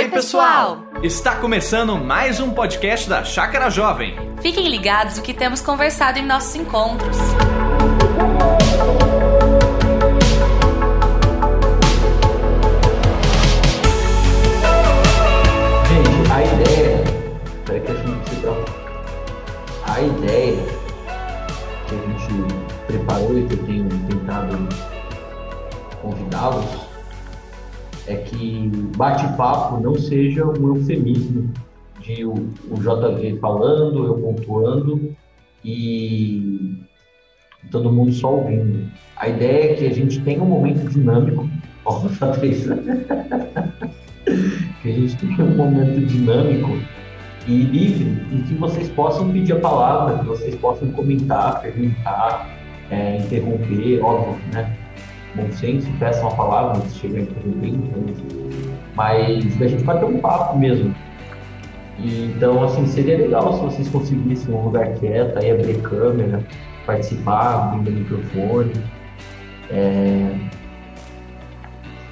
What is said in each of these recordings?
Oi, pessoal! Está começando mais um podcast da Chácara Jovem. Fiquem ligados o que temos conversado em nossos encontros. Gente, a ideia. Peraí que a gente se A ideia que a gente preparou e que eu tenho tentado convidá-los bate-papo não seja um eufemismo de o, o JV falando, eu pontuando e todo mundo só ouvindo. A ideia é que a gente tenha um momento dinâmico. Ó, Patrícia. que a gente tenha um momento dinâmico e livre em que vocês possam pedir a palavra, que vocês possam comentar, perguntar, é, interromper, óbvio, né? Bom senso, peçam a palavra se chegar a interromper, então, mas da gente bater um papo mesmo. E, então, assim, seria legal se vocês conseguissem um lugar quieto, aí abrir câmera, participar, abrindo o microfone. É,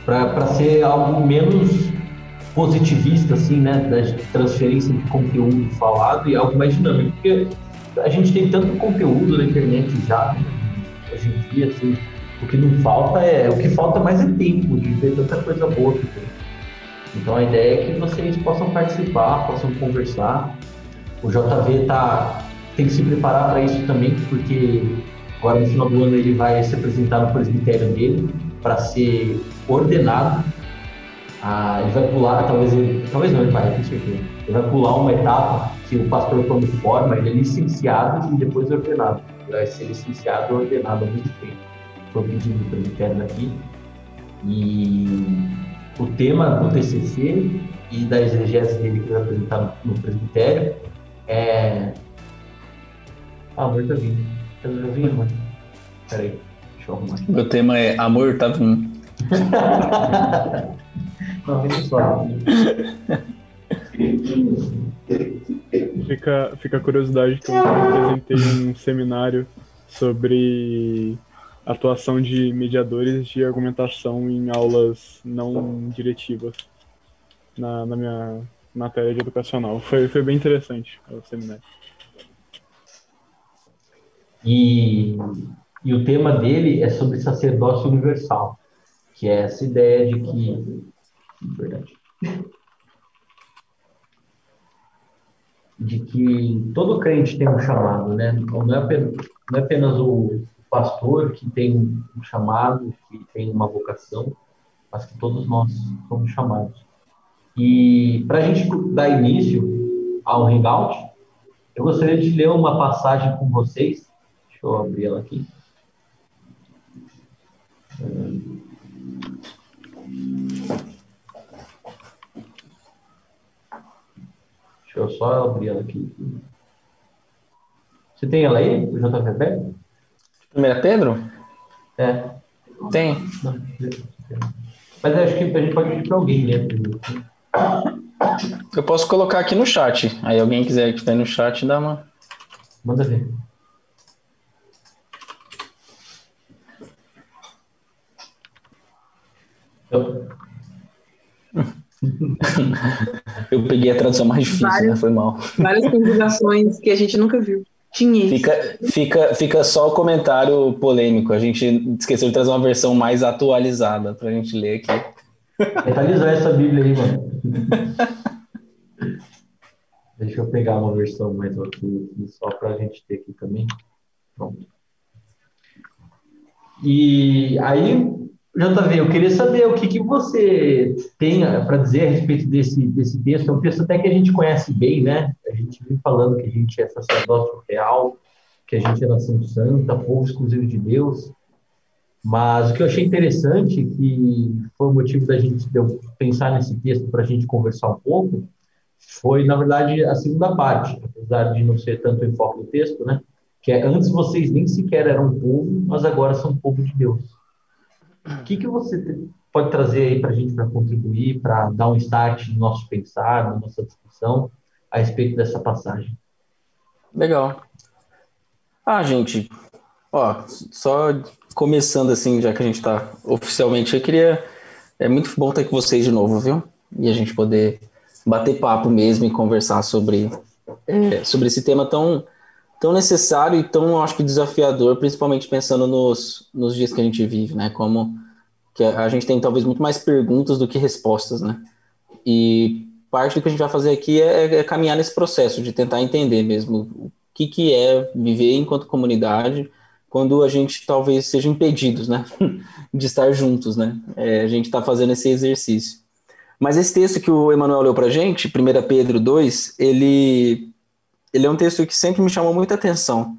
para ser algo menos positivista, assim, né, da transferência de conteúdo falado e algo mais dinâmico, porque a gente tem tanto conteúdo na internet já, né, hoje em dia, assim, o que não falta é, o que falta mais é tempo de ver tanta coisa boa que tem. Então a ideia é que vocês possam participar, possam conversar. O JV tá, tem que se preparar para isso também, porque agora no final do ano ele vai se apresentar no presbitério dele para ser ordenado. Ah, ele vai pular, talvez ele, talvez não, ele vai, com certeza. Ele vai pular uma etapa que o pastor quando forma, ele é licenciado e depois ordenado. Ele vai ser licenciado e ordenado ao mesmo tempo. Foi pedido do presbitério daqui. E o tema do TCC e da exegese dele que vai apresentar no presbitério é... Ah, amor tá vindo. Tá vindo, amor? Peraí, deixa eu arrumar. Meu tema é Amor tá vindo. Não, vem só. Fica, fica a curiosidade que eu apresentei um seminário sobre atuação de mediadores de argumentação em aulas não diretivas na, na minha matéria de educacional. Foi, foi bem interessante o seminário. E, e o tema dele é sobre sacerdócio universal, que é essa ideia de que. Verdade. De que todo crente tem um chamado, né? Não é não é apenas o pastor que tem um chamado, que tem uma vocação, mas que todos nós somos chamados. E para a gente dar início ao hangout, eu gostaria de ler uma passagem com vocês. Deixa eu abrir ela aqui. Deixa eu só abrir ela aqui. Você tem ela aí, o JVP? 1 Pedro? É. Tem. Mas acho que a gente pode pedir para alguém né? Eu posso colocar aqui no chat. Aí alguém quiser que está no chat, dá uma. Manda ver. Eu... Peguei a tradução mais difícil, né? várias, né? Foi mal. Várias combinações que a gente nunca viu. Tinha isso. Fica, fica, fica só o comentário polêmico. A gente esqueceu de trazer uma versão mais atualizada pra gente ler aqui. Atualizar essa Bíblia aí, mano. Deixa eu pegar uma versão mais aqui, só para a gente ter aqui também. Pronto. E aí, JV, eu queria saber o que, que você tem para dizer a respeito desse, desse texto. É um texto até que a gente conhece bem, né? A gente vem falando que a gente é sacerdócio real, que a gente é nação santa, povo exclusivo de Deus. Mas o que eu achei interessante, que foi o motivo da gente pensar nesse texto para a gente conversar um pouco, foi, na verdade, a segunda parte, apesar de não ser tanto o enfoque do texto, né? Que é antes vocês nem sequer eram povo, mas agora são povo de Deus. O que, que você pode trazer aí para a gente para contribuir, para dar um start no nosso pensar, na nossa discussão a respeito dessa passagem? Legal. Ah, gente, ó, só começando assim, já que a gente tá oficialmente, eu queria. É muito bom estar com vocês de novo, viu? e a gente poder bater papo mesmo e conversar sobre, é, sobre esse tema tão, tão necessário e tão, acho que, desafiador, principalmente pensando nos, nos dias que a gente vive, né? Como que a gente tem talvez muito mais perguntas do que respostas, né? E parte do que a gente vai fazer aqui é, é caminhar nesse processo de tentar entender mesmo o que, que é viver enquanto comunidade quando a gente talvez seja impedidos, né, de estar juntos, né? É, a gente está fazendo esse exercício. Mas esse texto que o Emanuel leu para gente, 1 Pedro 2, ele, ele é um texto que sempre me chamou muita atenção.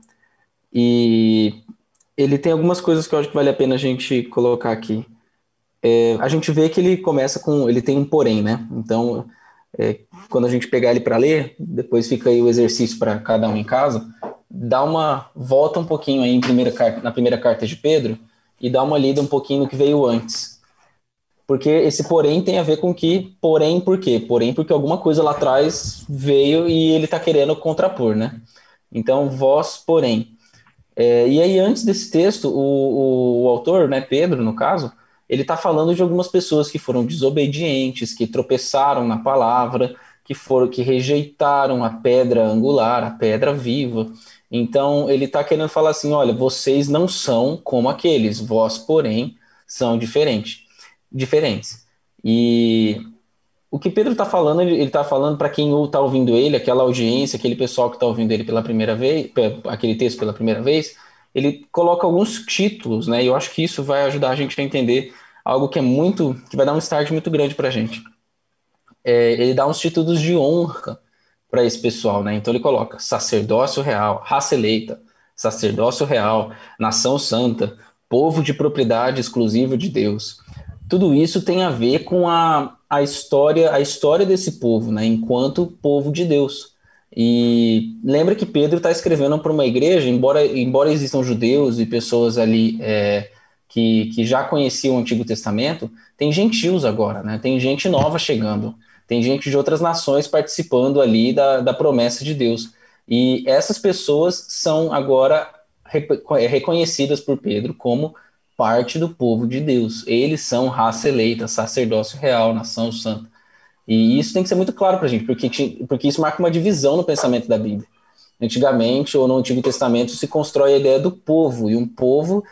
E ele tem algumas coisas que eu acho que vale a pena a gente colocar aqui. É, a gente vê que ele começa com. Ele tem um porém, né? Então, é, quando a gente pegar ele para ler, depois fica aí o exercício para cada um em casa, dá uma volta um pouquinho aí primeira, na primeira carta de Pedro e dá uma lida um pouquinho no que veio antes. Porque esse porém tem a ver com que, porém, por quê? Porém, porque alguma coisa lá atrás veio e ele está querendo contrapor, né? Então, vós, porém. É, e aí, antes desse texto, o, o, o autor, né, Pedro, no caso, ele está falando de algumas pessoas que foram desobedientes, que tropeçaram na palavra, que foram que rejeitaram a pedra angular, a pedra viva. Então ele está querendo falar assim, olha, vocês não são como aqueles, vós porém são diferentes, diferentes. E o que Pedro está falando, ele está falando para quem está ouvindo ele, aquela audiência, aquele pessoal que está ouvindo ele pela primeira vez, aquele texto pela primeira vez, ele coloca alguns títulos, né? E eu acho que isso vai ajudar a gente a entender algo que é muito, que vai dar um start muito grande para a gente. É, ele dá uns títulos de honra para esse pessoal, né? Então ele coloca sacerdócio real, raça eleita, sacerdócio real, nação santa, povo de propriedade exclusiva de Deus. Tudo isso tem a ver com a, a história, a história desse povo, né? Enquanto povo de Deus. E lembra que Pedro está escrevendo para uma igreja, embora, embora existam judeus e pessoas ali é, que, que já conheciam o Antigo Testamento, tem gentios agora, né? Tem gente nova chegando, tem gente de outras nações participando ali da, da promessa de Deus. E essas pessoas são agora reconhecidas por Pedro como parte do povo de Deus. Eles são raça eleita, sacerdócio real, nação santa. E isso tem que ser muito claro para a gente, porque, porque isso marca uma divisão no pensamento da Bíblia. Antigamente, ou no Antigo Testamento, se constrói a ideia do povo, e um povo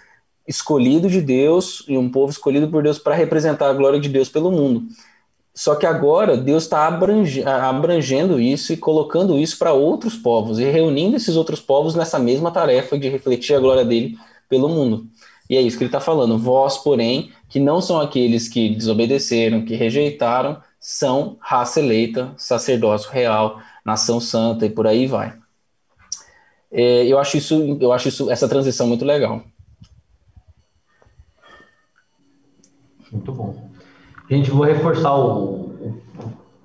escolhido de Deus, e um povo escolhido por Deus para representar a glória de Deus pelo mundo. Só que agora Deus está abrangendo isso e colocando isso para outros povos, e reunindo esses outros povos nessa mesma tarefa de refletir a glória dele pelo mundo. E é isso que ele está falando. Vós, porém, que não são aqueles que desobedeceram, que rejeitaram, são raça eleita, sacerdócio real, nação santa e por aí vai. É, eu acho isso, eu acho isso, essa transição muito legal. Muito bom. Gente, vou reforçar o, o,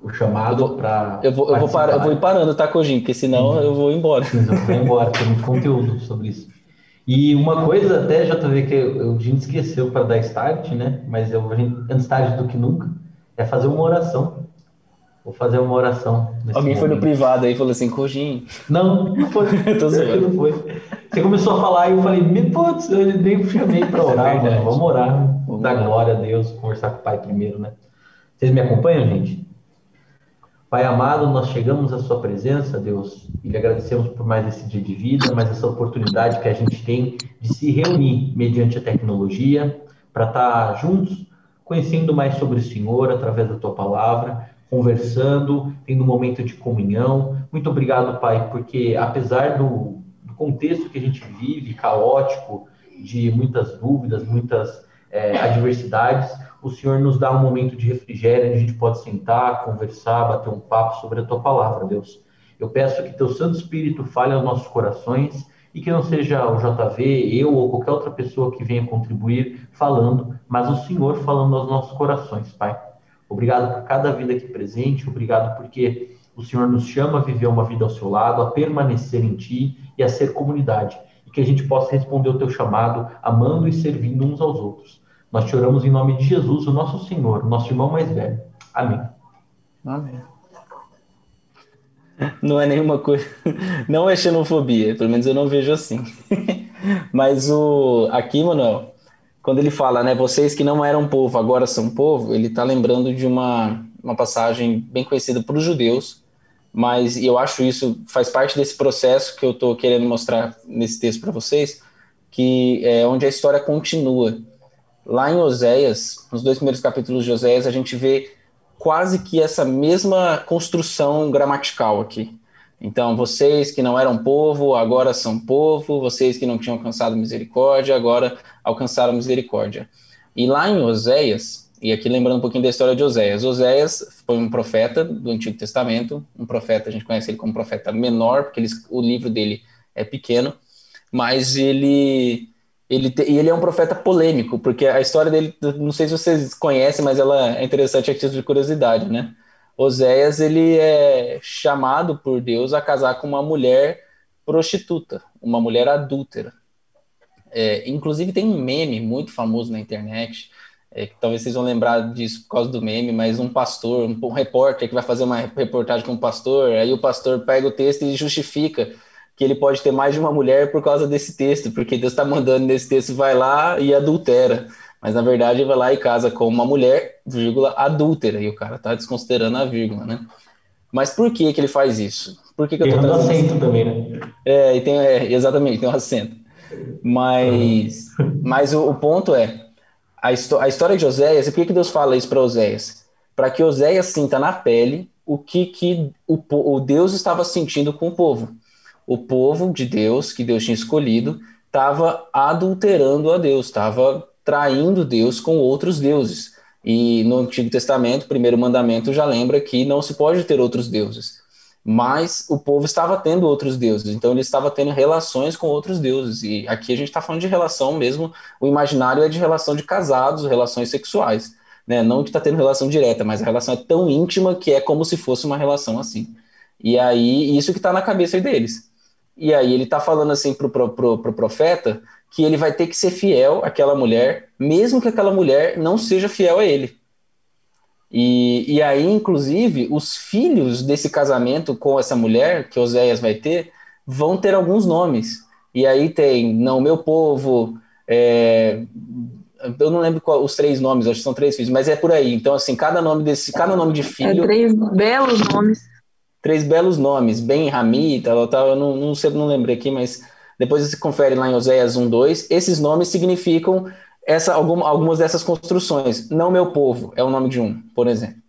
o chamado para. Eu vou, eu vou, eu vou ir parando, tá, Cojinho? Porque senão uhum. eu vou embora. Eu vou embora, tem muito conteúdo sobre isso. E uma coisa até, JV, que eu, a gente esqueceu para dar start, né? Mas eu, antes tarde do que nunca, é fazer uma oração. Vou fazer uma oração. Alguém momento. foi no privado aí e falou assim, Cojinho. Não, não foi. Tô não foi. Você começou a falar e eu falei, putz, eu nem chamei para orar, é Vamos orar, Vamos dar glória a Deus, conversar com o Pai primeiro, né? Vocês me acompanham, gente? Pai amado, nós chegamos à Sua presença, Deus, e lhe agradecemos por mais esse dia de vida, mais essa oportunidade que a gente tem de se reunir mediante a tecnologia, para estar juntos conhecendo mais sobre o Senhor através da tua palavra, conversando, tendo um momento de comunhão. Muito obrigado, Pai, porque apesar do, do contexto que a gente vive, caótico, de muitas dúvidas, muitas é, adversidades, o Senhor nos dá um momento de refrigério, onde a gente pode sentar, conversar, bater um papo sobre a tua palavra, Deus. Eu peço que teu Santo Espírito fale aos nossos corações e que não seja o JV, eu ou qualquer outra pessoa que venha contribuir falando, mas o Senhor falando aos nossos corações, Pai. Obrigado por cada vida aqui presente, obrigado porque o Senhor nos chama a viver uma vida ao seu lado, a permanecer em Ti e a ser comunidade, e que a gente possa responder o Teu chamado, amando e servindo uns aos outros. Nós te oramos em nome de Jesus, o nosso Senhor, nosso irmão mais velho. Amém. Amém. Não é nenhuma coisa. Não é xenofobia, pelo menos eu não vejo assim. Mas o aqui, Manuel, quando ele fala, né, vocês que não eram povo, agora são povo, ele está lembrando de uma uma passagem bem conhecida para os judeus, mas eu acho isso faz parte desse processo que eu estou querendo mostrar nesse texto para vocês, que é onde a história continua. Lá em Oséias, nos dois primeiros capítulos de Oséias, a gente vê quase que essa mesma construção gramatical aqui. Então, vocês que não eram povo, agora são povo, vocês que não tinham alcançado misericórdia, agora alcançaram misericórdia. E lá em Oséias, e aqui lembrando um pouquinho da história de Oséias, Oséias foi um profeta do Antigo Testamento, um profeta, a gente conhece ele como profeta menor, porque ele, o livro dele é pequeno, mas ele ele, te, e ele é um profeta polêmico, porque a história dele, não sei se vocês conhecem, mas ela é interessante a título de curiosidade, né? Oséias, ele é chamado por Deus a casar com uma mulher prostituta, uma mulher adúltera. É, inclusive tem um meme muito famoso na internet, é, que talvez vocês vão lembrar disso por causa do meme, mas um pastor, um, um repórter que vai fazer uma reportagem com um pastor, aí o pastor pega o texto e justifica que ele pode ter mais de uma mulher por causa desse texto, porque Deus está mandando nesse texto, vai lá e adultera. Mas na verdade ele vai lá e casa com uma mulher, vírgula, adúltera, e o cara tá desconsiderando a vírgula, né? Mas por que que ele faz isso? Por que, que eu tô tem um acento também, né? É, e tem, é, exatamente, tem um acento. Mas, mas o, o, ponto é, a, a história de Oséias, e por que, que Deus fala isso para Oséias? Para que Oséias sinta na pele o que, que o, o Deus estava sentindo com o povo o povo de Deus, que Deus tinha escolhido, estava adulterando a Deus, estava traindo Deus com outros deuses. E no Antigo Testamento, o primeiro mandamento já lembra que não se pode ter outros deuses. Mas o povo estava tendo outros deuses, então ele estava tendo relações com outros deuses. E aqui a gente está falando de relação mesmo, o imaginário é de relação de casados, relações sexuais. Né? Não que está tendo relação direta, mas a relação é tão íntima que é como se fosse uma relação assim. E aí, isso que está na cabeça deles. E aí ele está falando assim pro, pro, pro, pro profeta que ele vai ter que ser fiel àquela mulher, mesmo que aquela mulher não seja fiel a ele. E, e aí, inclusive, os filhos desse casamento com essa mulher, que Oséias vai ter, vão ter alguns nomes. E aí tem Não Meu Povo, é, eu não lembro qual, os três nomes, acho que são três filhos, mas é por aí. Então, assim, cada nome desse, cada nome de é filho. É três belos nomes três belos nomes, Ben Rami, tal, tal, eu não, não sei, não lembrei aqui, mas depois você confere lá em Oséias 1, 2, esses nomes significam essa, algum, algumas dessas construções. Não meu povo, é o nome de um, por exemplo.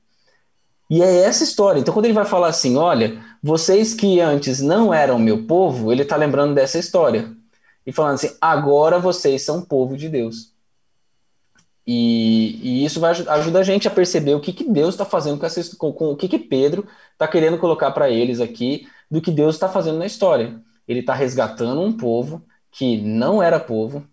E é essa história. Então, quando ele vai falar assim, olha, vocês que antes não eram meu povo, ele está lembrando dessa história. E falando assim, agora vocês são povo de Deus. E, e, isso vai ajudar a gente a perceber o que, que Deus está fazendo com, essa, com, com, o que, que Pedro está querendo colocar para eles aqui do que Deus está fazendo na história. Ele está resgatando um povo que não era povo,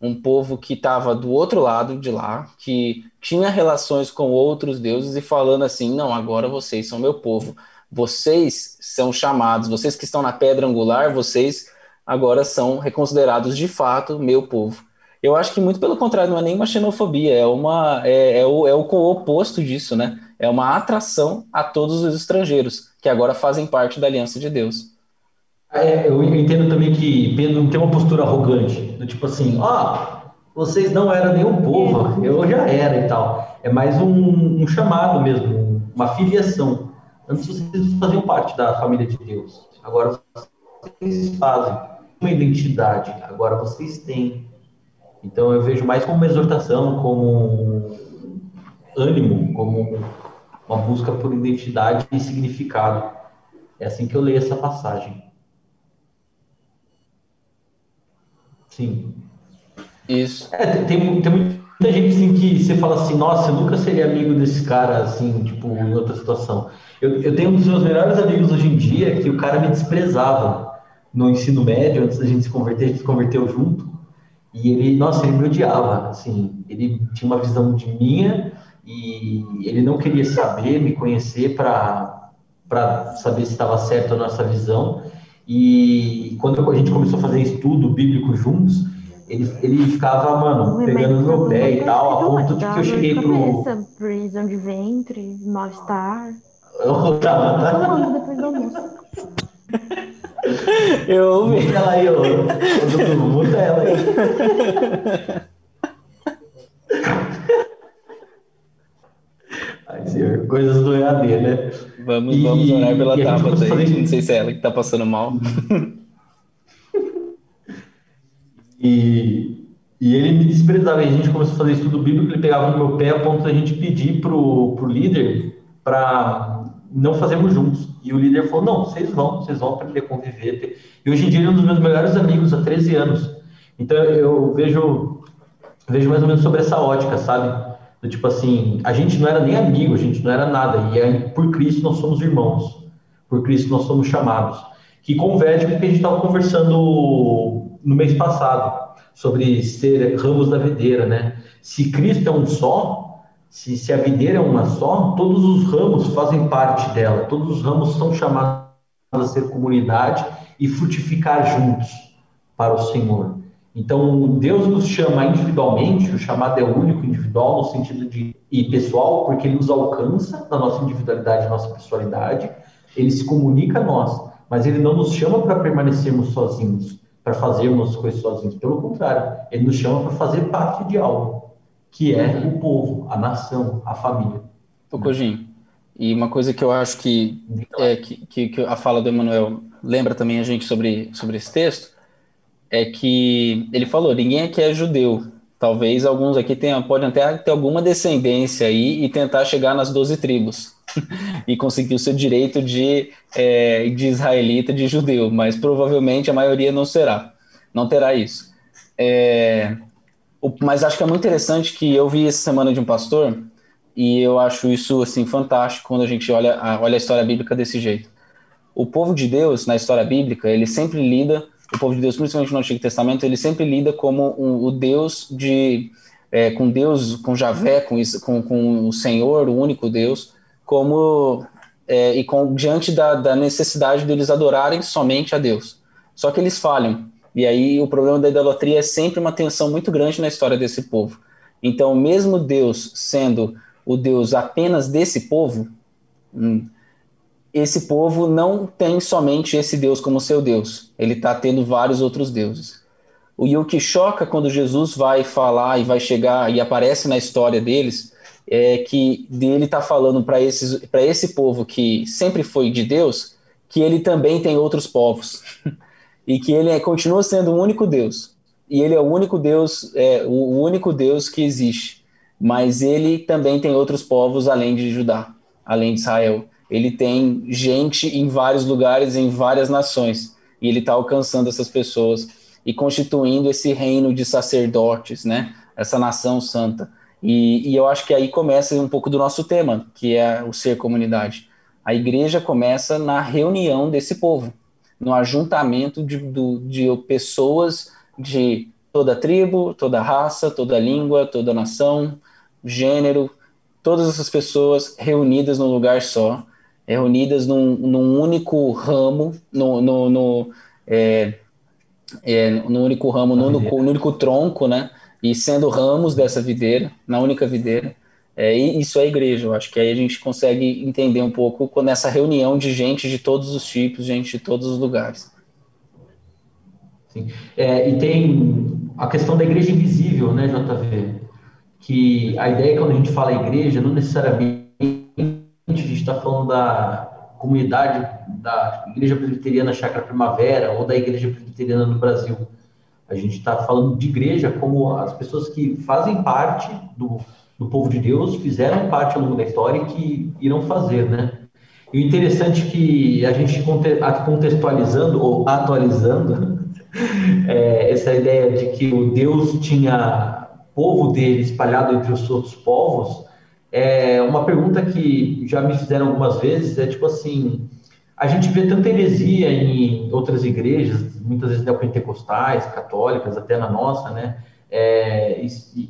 um povo que estava do outro lado de lá, que tinha relações com outros deuses e falando assim: não, agora vocês são meu povo, vocês são chamados, vocês que estão na pedra angular, vocês agora são reconsiderados de fato meu povo. Eu acho que muito pelo contrário, não é nenhuma xenofobia, é, uma, é, é, o, é o oposto disso, né? É uma atração a todos os estrangeiros, que agora fazem parte da aliança de Deus. É, eu entendo também que Pedro não tem uma postura arrogante, do tipo assim, ó, oh, vocês não eram nenhum povo, eu já era e tal. É mais um, um chamado mesmo, uma filiação. Antes vocês faziam parte da família de Deus, agora vocês fazem uma identidade, agora vocês têm então eu vejo mais como uma exortação, como um ânimo, como uma busca por identidade e significado. É assim que eu leio essa passagem. Sim. Isso. É, tem, tem muita gente assim, que você fala assim, nossa, eu nunca seria amigo desse cara, assim, tipo, em outra situação. Eu, eu tenho um dos meus melhores amigos hoje em dia que o cara me desprezava no ensino médio, antes da gente se converter, a gente se converteu junto. E ele, nossa, ele me odiava, assim, ele tinha uma visão de minha e ele não queria saber, me conhecer para saber se estava certo a nossa visão. E quando a gente começou a fazer estudo bíblico juntos, ele, ele ficava, mano, pegando no meu pé e tal, a ponto de que eu cheguei pro. Prisão de ventre, mal-estar. Eu tava, tá? depois do almoço. Eu ouvi. Muta ela aí, ô. Muta ela aí. Ai, senhor. Coisas do EAD, né? Vamos, E- vamos orar pela Tabata aí. fazer- Não sei se é ela que tá passando mal. E, e ele me desprezava. E a gente começou a fazer estudo bíblico, ele pegava no meu pé a ponto da gente pedir pro, pro líder para não fazermos juntos. E o líder falou: não, vocês vão, vocês vão aprender a conviver. E hoje em dia ele é um dos meus melhores amigos há 13 anos. Então eu vejo, vejo mais ou menos sobre essa ótica, sabe? Do tipo assim, a gente não era nem amigo, a gente não era nada. E aí, por Cristo nós somos irmãos. Por Cristo nós somos chamados. Que converge com o que a gente estava conversando no mês passado, sobre ser ramos da videira, né? Se Cristo é um só, se, se a videira é uma só, todos os ramos fazem parte dela, todos os ramos são chamados a ser comunidade e frutificar juntos para o Senhor. Então, Deus nos chama individualmente, o chamado é único, individual, no sentido de e pessoal, porque ele nos alcança na nossa individualidade, na nossa pessoalidade, ele se comunica a nós, mas ele não nos chama para permanecermos sozinhos, para fazermos as coisas sozinhos. Pelo contrário, ele nos chama para fazer parte de algo, que é o povo, a nação, a família. Ô, Cojinho, e uma coisa que eu acho que, é, que, que, que a fala do Emanuel lembra também a gente sobre, sobre esse texto, é que ele falou, ninguém aqui é judeu. Talvez alguns aqui tenham, podem até ter alguma descendência aí e tentar chegar nas 12 tribos e conseguir o seu direito de, é, de israelita, de judeu, mas provavelmente a maioria não será, não terá isso. É, mas acho que é muito interessante que eu vi essa semana de um pastor e eu acho isso assim fantástico quando a gente olha a, olha a história bíblica desse jeito. O povo de Deus na história bíblica ele sempre lida, o povo de Deus principalmente no Antigo Testamento ele sempre lida como um- o Deus de é, com Deus, com Javé, com, com, com o Senhor, o único Deus, como é, e com diante da, da necessidade deles adorarem somente a Deus. Só que eles falham. E aí o problema da idolatria é sempre uma tensão muito grande na história desse povo. Então, mesmo Deus sendo o Deus apenas desse povo, hum, esse povo não tem somente esse Deus como seu Deus. Ele está tendo vários outros deuses. E o que choca quando Jesus vai falar e vai chegar e aparece na história deles é que dele está falando para esse povo que sempre foi de Deus que ele também tem outros povos e que ele é- continua sendo o único Deus. E ele é o único Deus é, o único Deus que existe. Mas ele também tem outros povos além de Judá além de Israel. Ele tem gente em vários lugares em várias nações. E ele está alcançando essas pessoas e constituindo esse reino de sacerdotes né? Essa nação santa. E, e eu acho que aí começa um pouco do nosso tema, que é o ser comunidade. A igreja começa na reunião desse povo, no ajuntamento de, do- de pessoas de toda tribo, toda raça, toda língua, toda nação, gênero, todas essas pessoas reunidas num lugar só, reunidas num, num único ramo, no, no, no, é, é, no único ramo, no único, no único tronco, né? E sendo ramos dessa videira, na única videira. É, isso é igreja, eu acho que aí a gente consegue entender um pouco quando essa reunião de gente de todos os tipos, gente de todos os lugares. Sim. É, e tem a questão da igreja invisível, né, JV? Que a ideia quando a gente fala igreja, não necessariamente a gente está falando da comunidade da igreja presbiteriana Chácara Primavera ou da igreja presbiteriana no Brasil. A gente está falando de igreja como as pessoas que fazem parte do, do povo de Deus, fizeram parte ao longo da história e que irão fazer, né? E o interessante é que a gente contextualizando ou atualizando é, essa ideia de que o Deus tinha povo dele espalhado entre os outros povos, é uma pergunta que já me fizeram algumas vezes, é tipo assim, a gente vê tanta heresia em outras igrejas, muitas vezes neopentecostais, católicas, até na nossa, né? É, e,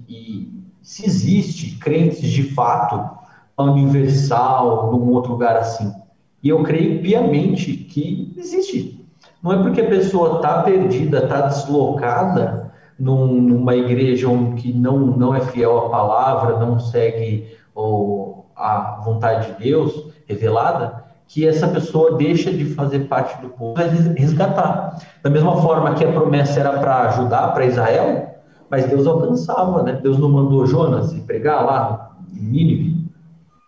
e se existe crentes de fato universal num outro lugar assim. E eu creio piamente que existe. Não é porque a pessoa está perdida, está deslocada num, numa igreja que não, não é fiel à palavra, não segue o, a vontade de Deus revelada, que essa pessoa deixa de fazer parte do povo, vai resgatar. Da mesma forma que a promessa era para Judá, para Israel, mas Deus alcançava, né? Deus não mandou Jonas ir pregar lá em Nínive.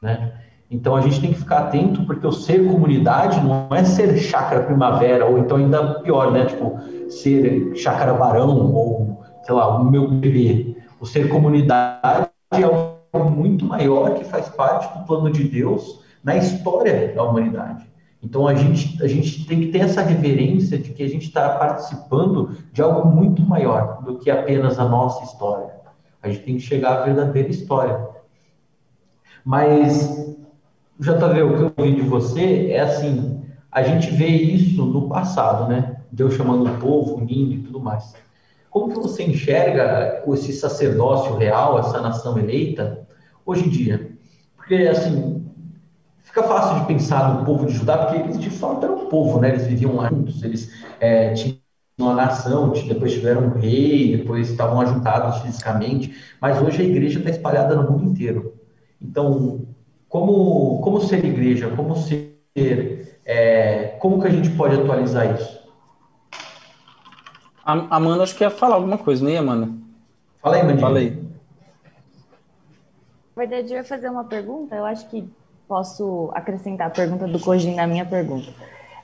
né? Então a gente tem que ficar atento porque o ser comunidade não é ser chácara primavera ou então ainda pior, né? Tipo ser chácara barão ou sei lá o meu bebê. O ser comunidade é algo muito maior que faz parte do plano de Deus na história da humanidade. Então a gente, a gente tem que ter essa reverência de que a gente está participando de algo muito maior do que apenas a nossa história. A gente tem que chegar à verdadeira história. Mas, JV, o que eu ouvi de você é assim: a gente vê isso no passado, né? Deus chamando o povo, unindo e tudo mais. Como que você enxerga esse sacerdócio real, essa nação eleita, hoje em dia? Porque, assim, Fica fácil de pensar no povo de Judá, porque eles de fato eram um povo, né? Eles viviam lá juntos, eles é, tinham uma nação, depois tiveram um rei, depois estavam ajuntados fisicamente, mas hoje a igreja está espalhada no mundo inteiro. Então, como, como ser igreja? Como ser. É, como que a gente pode atualizar isso? A Amanda acho que ia falar alguma coisa, não ia, Amanda? Fala aí, Mandinha. Fala aí. Na verdade, eu ia fazer uma pergunta, eu acho que posso acrescentar a pergunta do Cojin na minha pergunta.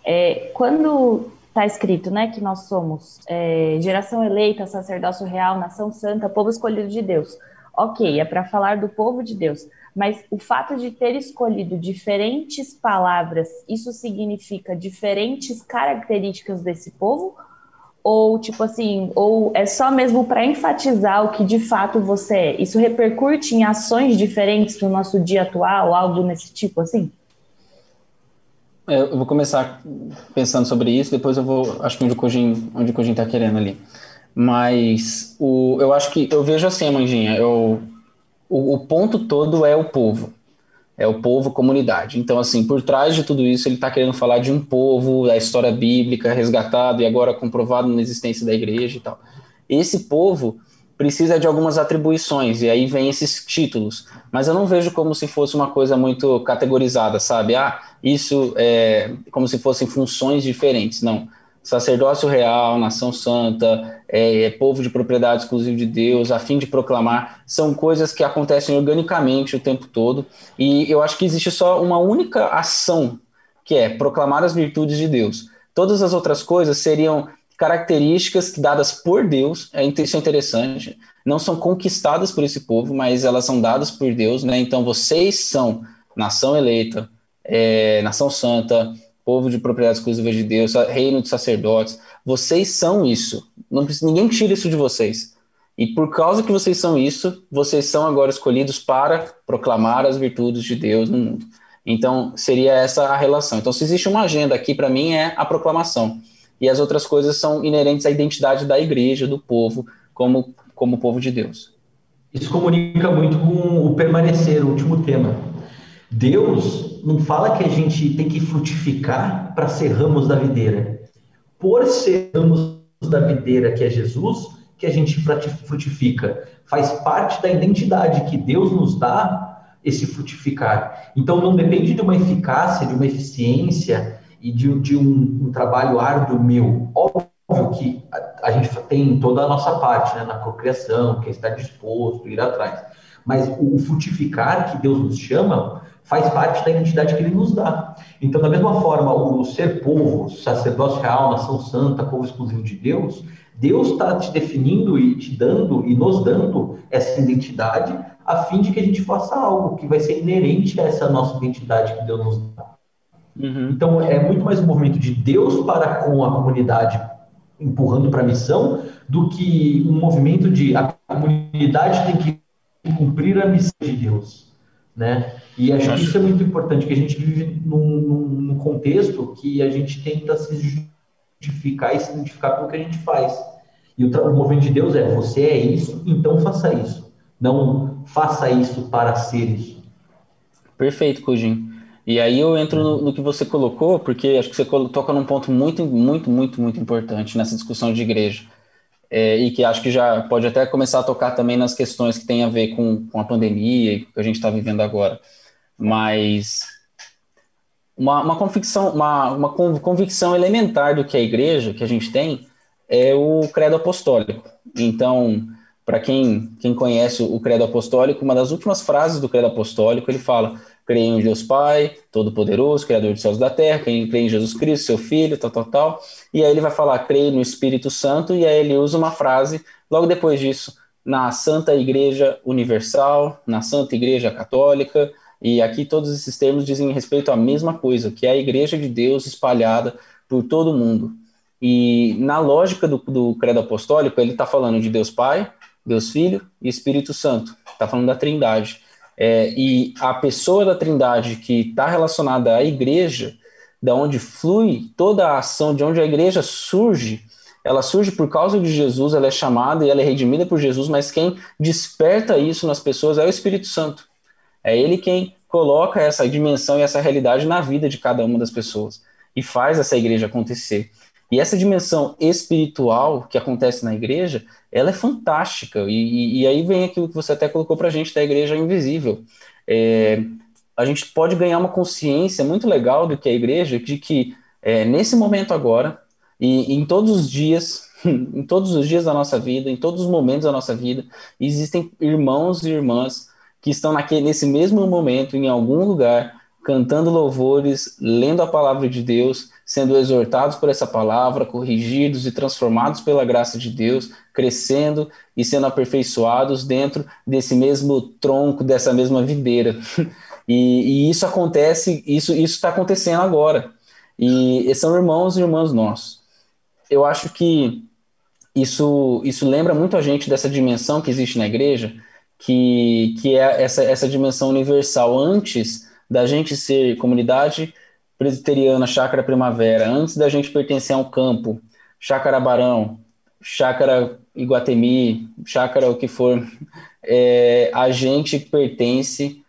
É, quando está escrito né, que nós somos é, geração eleita, sacerdócio real, nação santa, povo escolhido de Deus. Ok, é para falar do povo de Deus, mas o fato de ter escolhido diferentes palavras, isso significa diferentes características desse povo? Ou, tipo assim, ou é só mesmo para enfatizar o que de fato você é? Isso repercute em ações diferentes no nosso dia atual, algo nesse tipo assim? É, eu vou começar pensando sobre isso, depois eu vou, acho que onde o Cojin, onde o Cojin tá querendo ali. Mas o, eu acho que, eu vejo assim, Mandinha, eu, o, o ponto todo é o povo é o povo comunidade. Então, assim, por trás de tudo isso, ele está querendo falar de um povo, da história bíblica, resgatado e agora comprovado na existência da igreja e tal. Esse povo precisa de algumas atribuições, e aí vem esses títulos. Mas eu não vejo como se fosse uma coisa muito categorizada, sabe? Ah, isso é como se fossem funções diferentes. Não sacerdócio real, nação santa, é, é, povo de propriedade exclusiva de Deus, a fim de proclamar, são coisas que acontecem organicamente o tempo todo, e eu acho que existe só uma única ação, que é proclamar as virtudes de Deus. Todas as outras coisas seriam características dadas por Deus, é, isso é interessante, não são conquistadas por esse povo, mas elas são dadas por Deus, né? Então vocês são nação eleita, é, nação santa, povo de propriedade exclusiva de Deus, reino de sacerdotes. Vocês são isso. Não precisa, ninguém tira isso de vocês. E por causa que vocês são isso, vocês são agora escolhidos para proclamar as virtudes de Deus no mundo. Então, seria essa a relação. Então, se existe uma agenda aqui, para mim, é a proclamação. E as outras coisas são inerentes à identidade da igreja, do povo, como, como povo de Deus. Isso comunica muito com o permanecer, o último tema. Deus não fala que a gente tem que frutificar para ser ramos da videira. Por ser ramos da videira, que é Jesus, que a gente frutifica. Faz parte da identidade que Deus nos dá esse frutificar. Então não depende de uma eficácia, de uma eficiência e de, de um, um, trabalho árduo meu. Óbvio que a, a, gente tem toda a nossa parte né, na procriação, que é estar disposto, ir atrás. Mas o frutificar que Deus nos chama faz parte da identidade que ele nos dá. Então, da mesma forma, o ser povo, sacerdócio real, nação santa, povo exclusivo de Deus, Deus está te definindo e te dando e nos dando essa identidade a fim de que a gente faça algo que vai ser inerente a essa nossa identidade que Deus nos dá. Uhum. Então, é muito mais um movimento de Deus para com a comunidade empurrando para a missão do que um movimento de a comunidade tem que cumprir a missão de Deus, né? E acho que isso é muito importante, que a gente vive num, num, contexto que a gente tenta se justificar e se identificar com o que a gente faz. E o, o movimento de Deus é, você é isso, então faça isso. Não faça isso para ser isso. Perfeito, Cujin. E aí eu entro no, no, que você colocou, porque acho que você toca num ponto muito, muito, muito, muito importante nessa discussão de igreja. É, e que acho que já pode até começar a tocar também nas questões que têm a ver com, com a pandemia e que a gente está vivendo agora mas uma, uma convicção, uma, uma convicção elementar do que a igreja que a gente tem é o credo apostólico. Então, para quem, quem conhece o credo apostólico, uma das últimas frases do credo apostólico, ele fala: creio em Deus Pai, Todo-Poderoso, Criador dos céus e da terra, creio em Jesus Cristo, seu Filho, tal, tal, tal. E aí ele vai falar, creio no Espírito Santo, e aí ele usa uma frase, logo depois disso, na Santa Igreja Universal, na Santa Igreja Católica, e aqui todos esses termos dizem respeito à mesma coisa, que é a Igreja de Deus espalhada por todo o mundo. E na lógica do, do credo apostólico, ele está falando de Deus Pai, Deus Filho e Espírito Santo. Está falando da Trindade. É, e a pessoa da Trindade que está relacionada à igreja, da onde flui toda a ação, de onde a igreja surge, ela surge por causa de Jesus, ela é chamada e ela é redimida por Jesus, mas quem desperta isso nas pessoas é o Espírito Santo. É ele quem coloca essa dimensão e essa realidade na vida de cada uma das pessoas e faz essa igreja acontecer. E essa dimensão espiritual que acontece na igreja, ela é fantástica. E, e aí vem aquilo que você até colocou para a gente da igreja invisível. É, a gente pode ganhar uma consciência muito legal do que é a igreja, de que é, nesse momento agora, e em todos os dias, em todos os dias da nossa vida, em todos os momentos da nossa vida, existem irmãos e irmãs que estão naquele, nesse mesmo momento, em algum lugar, cantando louvores, lendo a palavra de Deus, sendo exortados por essa palavra, corrigidos e transformados pela graça de Deus, crescendo e sendo aperfeiçoados dentro desse mesmo tronco, dessa mesma videira. E, e isso acontece, isso está acontecendo agora. E, e são irmãos e irmãs nossos. Eu acho que isso, isso lembra muito a gente dessa dimensão que existe na igreja, que, que é essa, essa dimensão universal. Antes da gente ser comunidade presbiteriana Chácara Primavera, antes da gente pertencer a um campo, Chácara Barão, Chácara Iguatemi, Chácara o que for, é, a gente pertence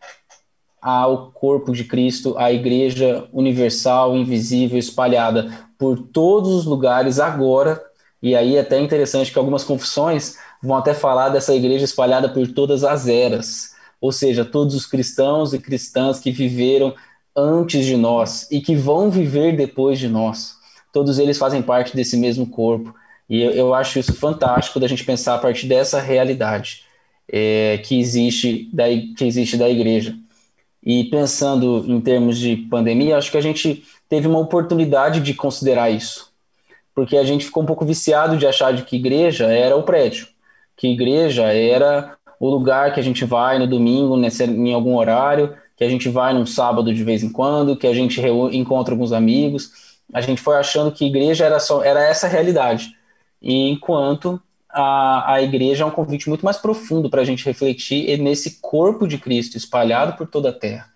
ao corpo de Cristo, à igreja universal, invisível, espalhada por todos os lugares agora, e aí é até interessante que algumas confissões vão até falar dessa igreja espalhada por todas as eras, ou seja, todos os cristãos e cristãs que viveram antes de nós e que vão viver depois de nós. Todos eles fazem parte desse mesmo corpo. E eu, eu acho isso fantástico da gente pensar a partir dessa realidade é, que, existe da, que existe da igreja. E pensando em termos de pandemia, acho que a gente teve uma oportunidade de considerar isso. Porque a gente ficou um pouco viciado de achar de que igreja era o prédio, que igreja era o lugar que a gente vai no domingo, nesse, em algum horário, que a gente vai num sábado de vez em quando, que a gente encontra alguns amigos. A gente foi achando que igreja era, só, era essa realidade. E enquanto a, a igreja é um convite muito mais profundo para a gente refletir nesse corpo de Cristo espalhado por toda a terra.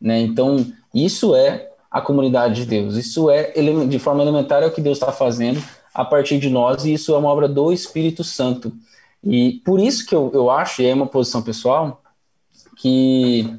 Né? Então, isso é a comunidade de Deus. Isso é, de forma elementar, é o que Deus está fazendo a partir de nós, e isso é uma obra do Espírito Santo. E por isso que eu, eu acho, e é uma posição pessoal, que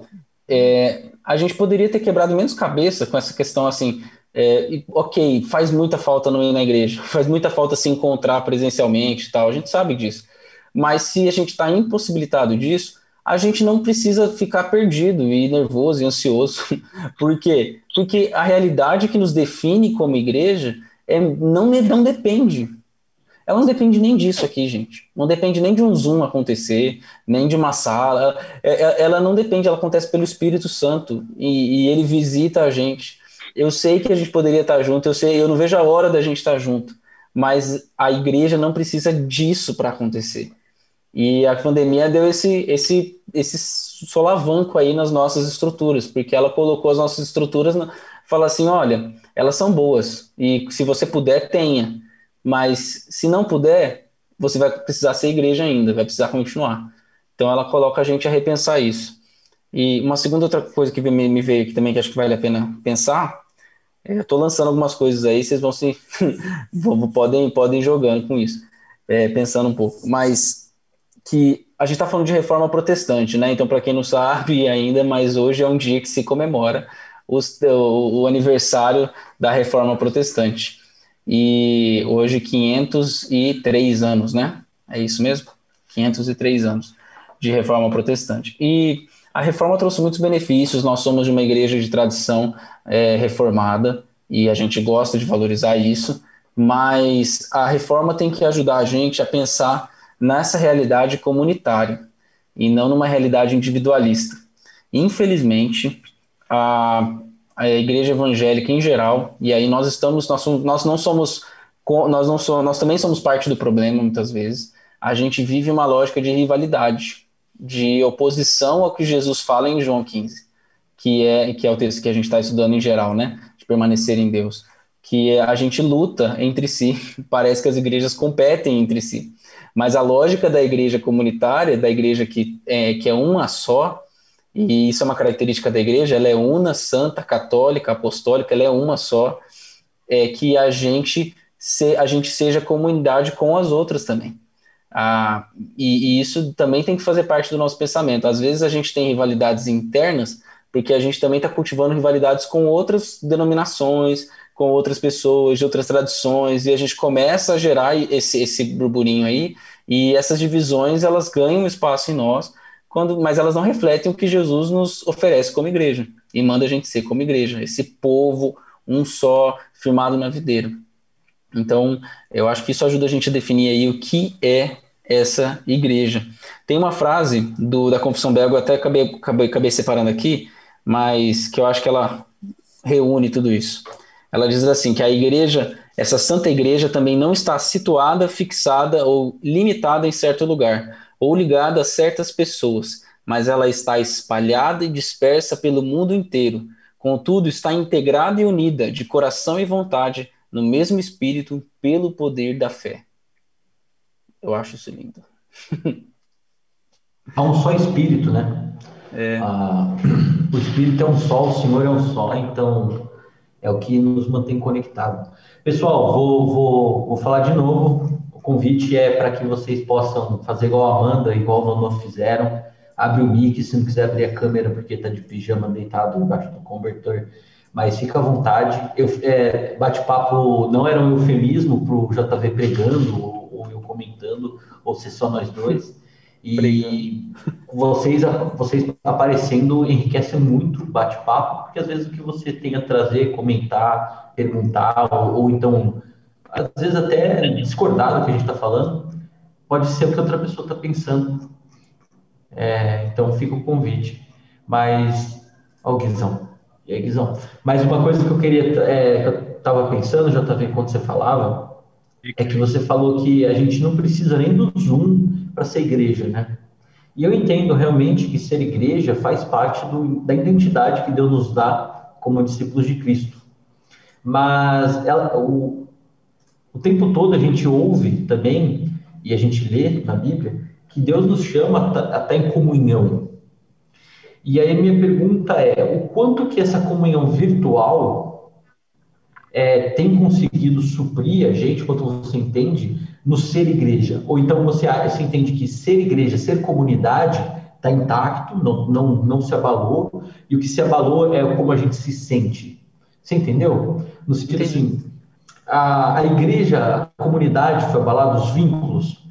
é, a gente poderia ter quebrado menos cabeça com essa questão assim. É, ok, faz muita falta não ir na igreja, faz muita falta se encontrar presencialmente e tal, a gente sabe disso. Mas se a gente está impossibilitado disso, a gente não precisa ficar perdido e nervoso e ansioso. Por quê? Porque a realidade que nos define como igreja é, não, não depende ela não depende nem disso aqui, gente. Não depende nem de um Zoom acontecer, nem de uma sala. É, é, ela não depende, ela acontece pelo Espírito Santo e, e ele visita a gente. Eu sei que a gente poderia estar junto, eu sei, eu não vejo a hora da gente estar junto, mas a igreja não precisa disso para acontecer. E a pandemia deu esse, esse, esse solavanco aí nas nossas estruturas, porque ela colocou as nossas estruturas, na, fala assim, olha, elas são boas, e se você puder, tenha mas se não puder, você vai precisar ser igreja ainda, vai precisar continuar. Então ela coloca a gente a repensar isso. E uma segunda outra coisa que me veio aqui também que acho que vale a pena pensar, é, eu estou lançando algumas coisas aí, vocês vão se podem podem jogando com isso, é, pensando um pouco. Mas que a gente está falando de reforma protestante, né? Então para quem não sabe ainda, mas hoje é um dia que se comemora os, o, o aniversário da reforma protestante e hoje 503 anos, né? É isso mesmo? 503 anos de reforma protestante. E a reforma trouxe muitos benefícios, nós somos de uma igreja de tradição é, reformada e a gente gosta de valorizar isso, mas a reforma tem que ajudar a gente a pensar nessa realidade comunitária e não numa realidade individualista. Infelizmente, a, a igreja evangélica em geral, e aí nós estamos, nós, nós não somos, nós não somos, nós também somos parte do problema muitas vezes. A gente vive uma lógica de rivalidade, de oposição ao que Jesus fala em João 15, que é que é o texto que a gente está estudando em geral, né? De permanecer em Deus, que a gente luta entre si. Parece que as igrejas competem entre si. Mas a lógica da igreja comunitária, da igreja que é, que é uma só, e isso é uma característica da igreja, ela é una, santa, católica, apostólica, ela é uma só, é que a gente, se, a gente seja comunidade com as outras também. Ah, e, e, isso também tem que fazer parte do nosso pensamento. Às vezes a gente tem rivalidades internas, porque a gente também está cultivando rivalidades com outras denominações, com outras pessoas, de outras tradições, e a gente começa a gerar esse, esse burburinho aí, e essas divisões elas ganham espaço em nós, quando, mas elas não refletem o que Jesus nos oferece como igreja e manda a gente ser como igreja, esse povo um só, firmado na videira. Então, eu acho que isso ajuda a gente a definir aí o que é essa igreja. Tem uma frase do, da Confissão Belga, eu até acabei, acabei, acabei separando aqui, mas que eu acho que ela reúne tudo isso. Ela diz assim que a igreja, essa santa igreja também não está situada, fixada ou limitada em certo lugar, ou ligada a certas pessoas, mas ela está espalhada e dispersa pelo mundo inteiro. Contudo, está integrada e unida, de coração e vontade, no mesmo espírito, pelo poder da fé. Eu acho isso lindo. Há um só espírito, né? É. Ah, o espírito é um só, o Senhor é um só, então é o que nos mantém conectados. Pessoal, vou, vou, vou falar de novo. O convite é para que vocês possam fazer igual a Amanda, igual o Nono fizeram. Abre o mic, se não quiser abrir a câmera porque está de pijama deitado embaixo do convertor. Mas fica à vontade. É, Bate-papo não era um eufemismo para o JV pregando ou, ou eu comentando, ou ser só nós dois. E vocês, vocês aparecendo enriquece muito o bate-papo, porque às vezes o que você tem a trazer, comentar, perguntar, ou, ou então às vezes até discordar do que a gente está falando, pode ser o que outra pessoa está pensando. É, então fica o convite. Mas, ó, Guizão. E aí, Guizão? Mas uma coisa que eu queria, é, que eu estava pensando, já tá vendo quando você falava, é que você falou que a gente não precisa nem do Zoom para ser igreja, né? E eu entendo realmente que ser igreja faz parte do, da identidade que Deus nos dá como discípulos de Cristo. Mas ela, o, o tempo todo a gente ouve também, e a gente lê na Bíblia, que Deus nos chama a estar em comunhão. E aí minha pergunta é, o quanto que essa comunhão virtual é, tem conseguido suprir a gente, quanto você entende, no ser igreja? Ou então você, você entende que ser igreja, ser comunidade, está intacto, não, não, não se abalou, e o que se abalou é como a gente se sente. Você entendeu? No sentido Entendi. assim, a, a igreja, a comunidade foi abalada, os vínculos.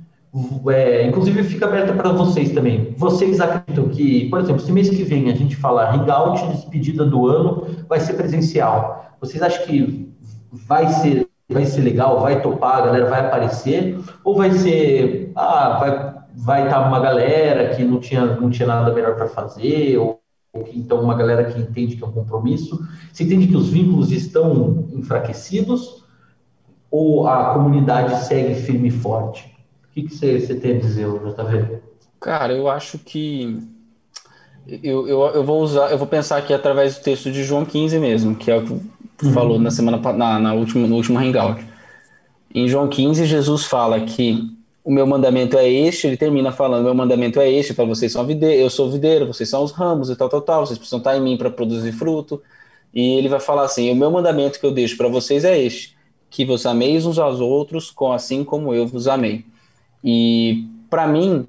É, inclusive, fica aberta para vocês também. Vocês acreditam que, por exemplo, se mês que vem a gente falar hangout, despedida do ano, vai ser presencial. Vocês acham que vai ser, vai ser legal, vai topar, a galera vai aparecer? Ou vai ser, ah, vai vai estar tá uma galera que não tinha, não tinha nada melhor para fazer, ou, ou então uma galera que entende que é um compromisso? Você entende que os vínculos estão enfraquecidos? Ou a comunidade segue firme e forte? O que, que você, você tem a dizer, JV? Cara, eu acho que eu, eu, eu vou usar, eu vou pensar aqui através do texto de João 15 mesmo, que é o que uhum. falou na semana na, na última, no último hangout. Em João 15, Jesus fala que o meu mandamento é este, ele termina falando, meu mandamento é este, para vocês são videiro, eu sou videiro, vocês são os ramos e tal, tal, tal, vocês precisam estar em mim para produzir fruto. E ele vai falar assim: o meu mandamento que eu deixo para vocês é este, que vos ameis uns aos outros, assim como eu vos amei. E, para mim,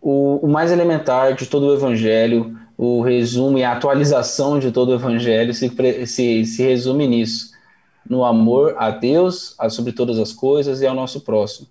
o, o, mais elementar de todo o evangelho, o resumo e a atualização de todo o evangelho se, se, se resume nisso, no amor a Deus, a, sobre todas as coisas e ao nosso próximo.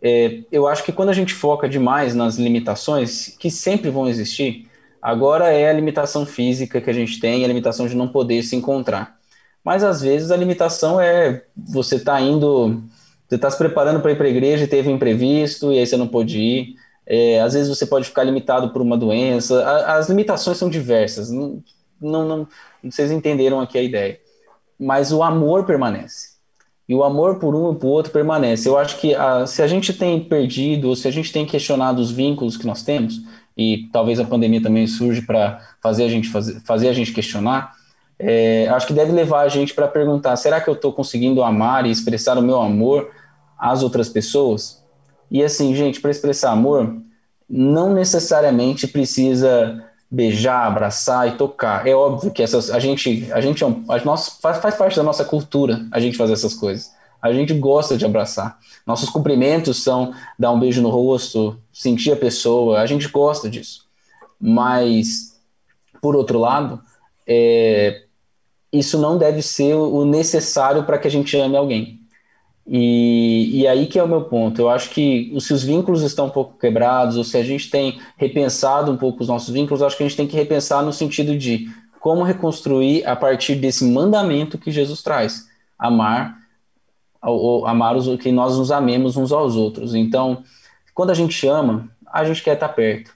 É, eu acho que quando a gente foca demais nas limitações, que sempre vão existir, agora é a limitação física que a gente tem, a limitação de não poder se encontrar. Mas às vezes a limitação é você tá indo, você está se preparando para ir para a igreja e teve um imprevisto e aí você não pôde ir. É, às vezes você pode ficar limitado por uma doença. A, as limitações são diversas. Não, não, não, vocês entenderam aqui a ideia. Mas o amor permanece. E o amor por um e por outro permanece. Eu acho que a, se a gente tem perdido, ou se a gente tem questionado os vínculos que nós temos, e talvez a pandemia também surge para fazer a gente fazer, fazer a gente questionar, é, acho que deve levar a gente para perguntar: será que eu estou conseguindo amar e expressar o meu amor às outras pessoas? E assim, gente, para expressar amor, não necessariamente precisa beijar, abraçar e tocar. É óbvio que essas, a gente, a gente é a nossa, faz, faz parte da nossa cultura a gente fazer essas coisas. A gente gosta de abraçar. Nossos cumprimentos são dar um beijo no rosto, sentir a pessoa. A gente gosta disso. Mas, por outro lado, é, isso não deve ser o necessário para que a gente ame alguém. E, e aí que é o meu ponto. Eu acho que se os vínculos estão um pouco quebrados, ou se a gente tem repensado um pouco os nossos vínculos, acho que a gente tem que repensar no sentido de como reconstruir a partir desse mandamento que Jesus traz: amar, amar os que nós nos amemos uns aos outros. Então, quando a gente ama, a gente quer estar perto.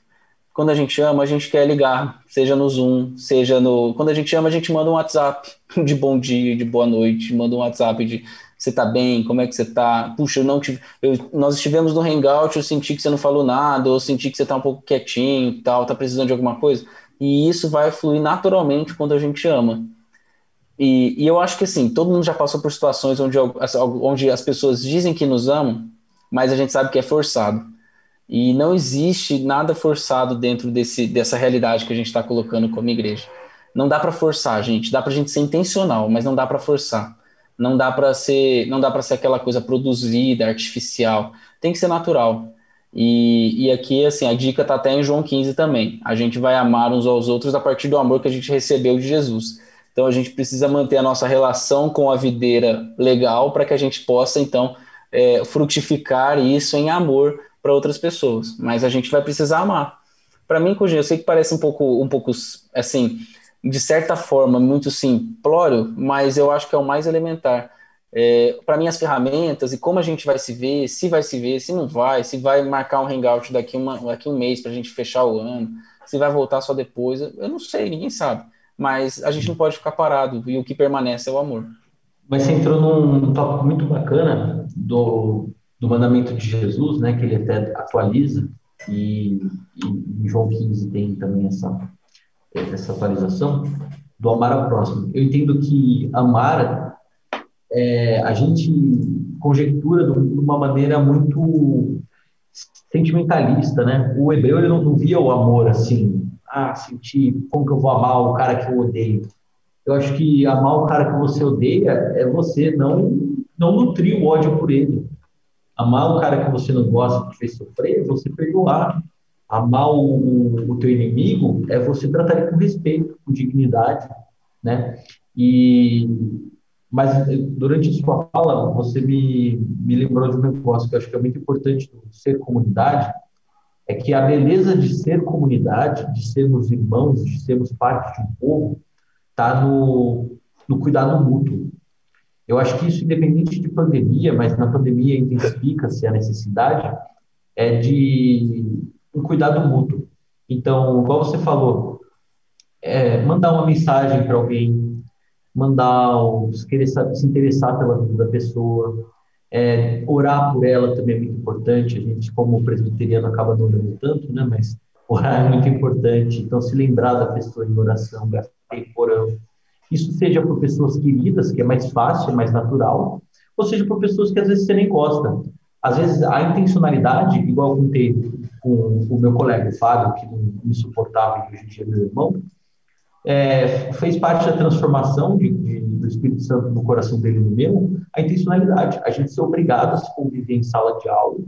Quando a gente ama, a gente quer ligar, seja no Zoom, seja no. Quando a gente ama, a gente manda um WhatsApp de bom dia, de boa noite, manda um WhatsApp de você tá bem? Como é que você tá? Puxa, eu não tive. Eu, nós estivemos no Hangout, eu senti que você não falou nada, eu senti que você tá um pouco quietinho e tal, tá precisando de alguma coisa. E isso vai fluir naturalmente quando a gente ama. E, e eu acho que assim, todo mundo já passou por situações onde, onde as pessoas dizem que nos amam, mas a gente sabe que é forçado. E não existe nada forçado dentro desse, dessa realidade que a gente está colocando como igreja. Não dá para forçar, gente. Dá para a gente ser intencional, mas não dá para forçar. Não dá para ser, não dá para ser aquela coisa produzida, artificial. Tem que ser natural. E, e aqui, assim, a dica está até em João 15 também. A gente vai amar uns aos outros a partir do amor que a gente recebeu de Jesus. Então, a gente precisa manter a nossa relação com a videira legal para que a gente possa, então, é, frutificar isso em amor para outras pessoas. Mas a gente vai precisar amar. Para mim, Cujinho, eu sei que parece um pouco, um pouco, assim, de certa forma, muito simplório, mas eu acho que é o mais elementar. É, para mim, as ferramentas e como a gente vai se ver, se vai se ver, se não vai, se vai marcar um hangout daqui, uma, daqui um mês para a gente fechar o ano, se vai voltar só depois, eu não sei, ninguém sabe. Mas a gente não pode ficar parado e o que permanece é o amor. Mas você entrou num tópico muito bacana do, do mandamento de Jesus, né, que ele até atualiza, e, e em João 15 tem também essa essa atualização do amar ao próximo. Eu entendo que amar, é, a gente conjectura de uma maneira muito sentimentalista, né? O hebreu ele não, não via o amor assim, ah, sentir, como que eu vou amar o cara que eu odeio? Eu acho que amar o cara que você odeia é você não não nutrir o ódio por ele. Amar o cara que você não gosta, que fez sofrer, é você perdoar, Amar o, o teu inimigo é você tratar ele com respeito, com dignidade, né? E mas durante a sua fala, você me, me lembrou de um negócio que eu acho que é muito importante do ser comunidade, é que a beleza de ser comunidade, de sermos irmãos, de sermos parte de um povo, está no, no cuidado mútuo. Eu acho que isso, independente de pandemia, mas na pandemia intensifica-se a necessidade, é de um cuidado mútuo. Então, igual você falou, é, mandar uma mensagem para alguém, mandar, querer se interessar pela vida da pessoa, é, orar por ela também é muito importante. A gente, como presbiteriano, acaba não orando tanto, né? Mas orar é muito importante. Então, se lembrar da pessoa em oração, gastar tempo orando. Isso seja por pessoas queridas, que é mais fácil, é mais natural, ou seja por pessoas que às vezes você nem gosta. Às vezes a intencionalidade, igual contei com o meu colega, o Fábio, que não me suportava e hoje em dia é meu irmão, é, fez parte da transformação de, de, do Espírito Santo no coração dele no meu, a intencionalidade. A gente ser obrigado a se conviver em sala de aula,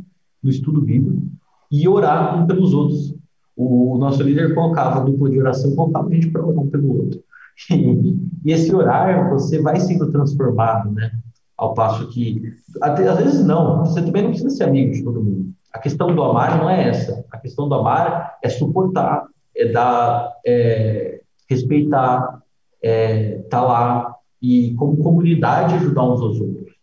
no estudo bíblico, e orar um pelos outros. O, o nosso líder colocava dupla de oração, colocava a gente para orar um pelo outro. E, esse orar, você vai sendo transformado, né? Ao passo que, até, às vezes não, você também não precisa ser amigo de todo mundo. A questão do amar não é essa. A questão do amar é suportar, é dar, é, respeitar, é, tá lá e como comunidade ajudar uns aos outros.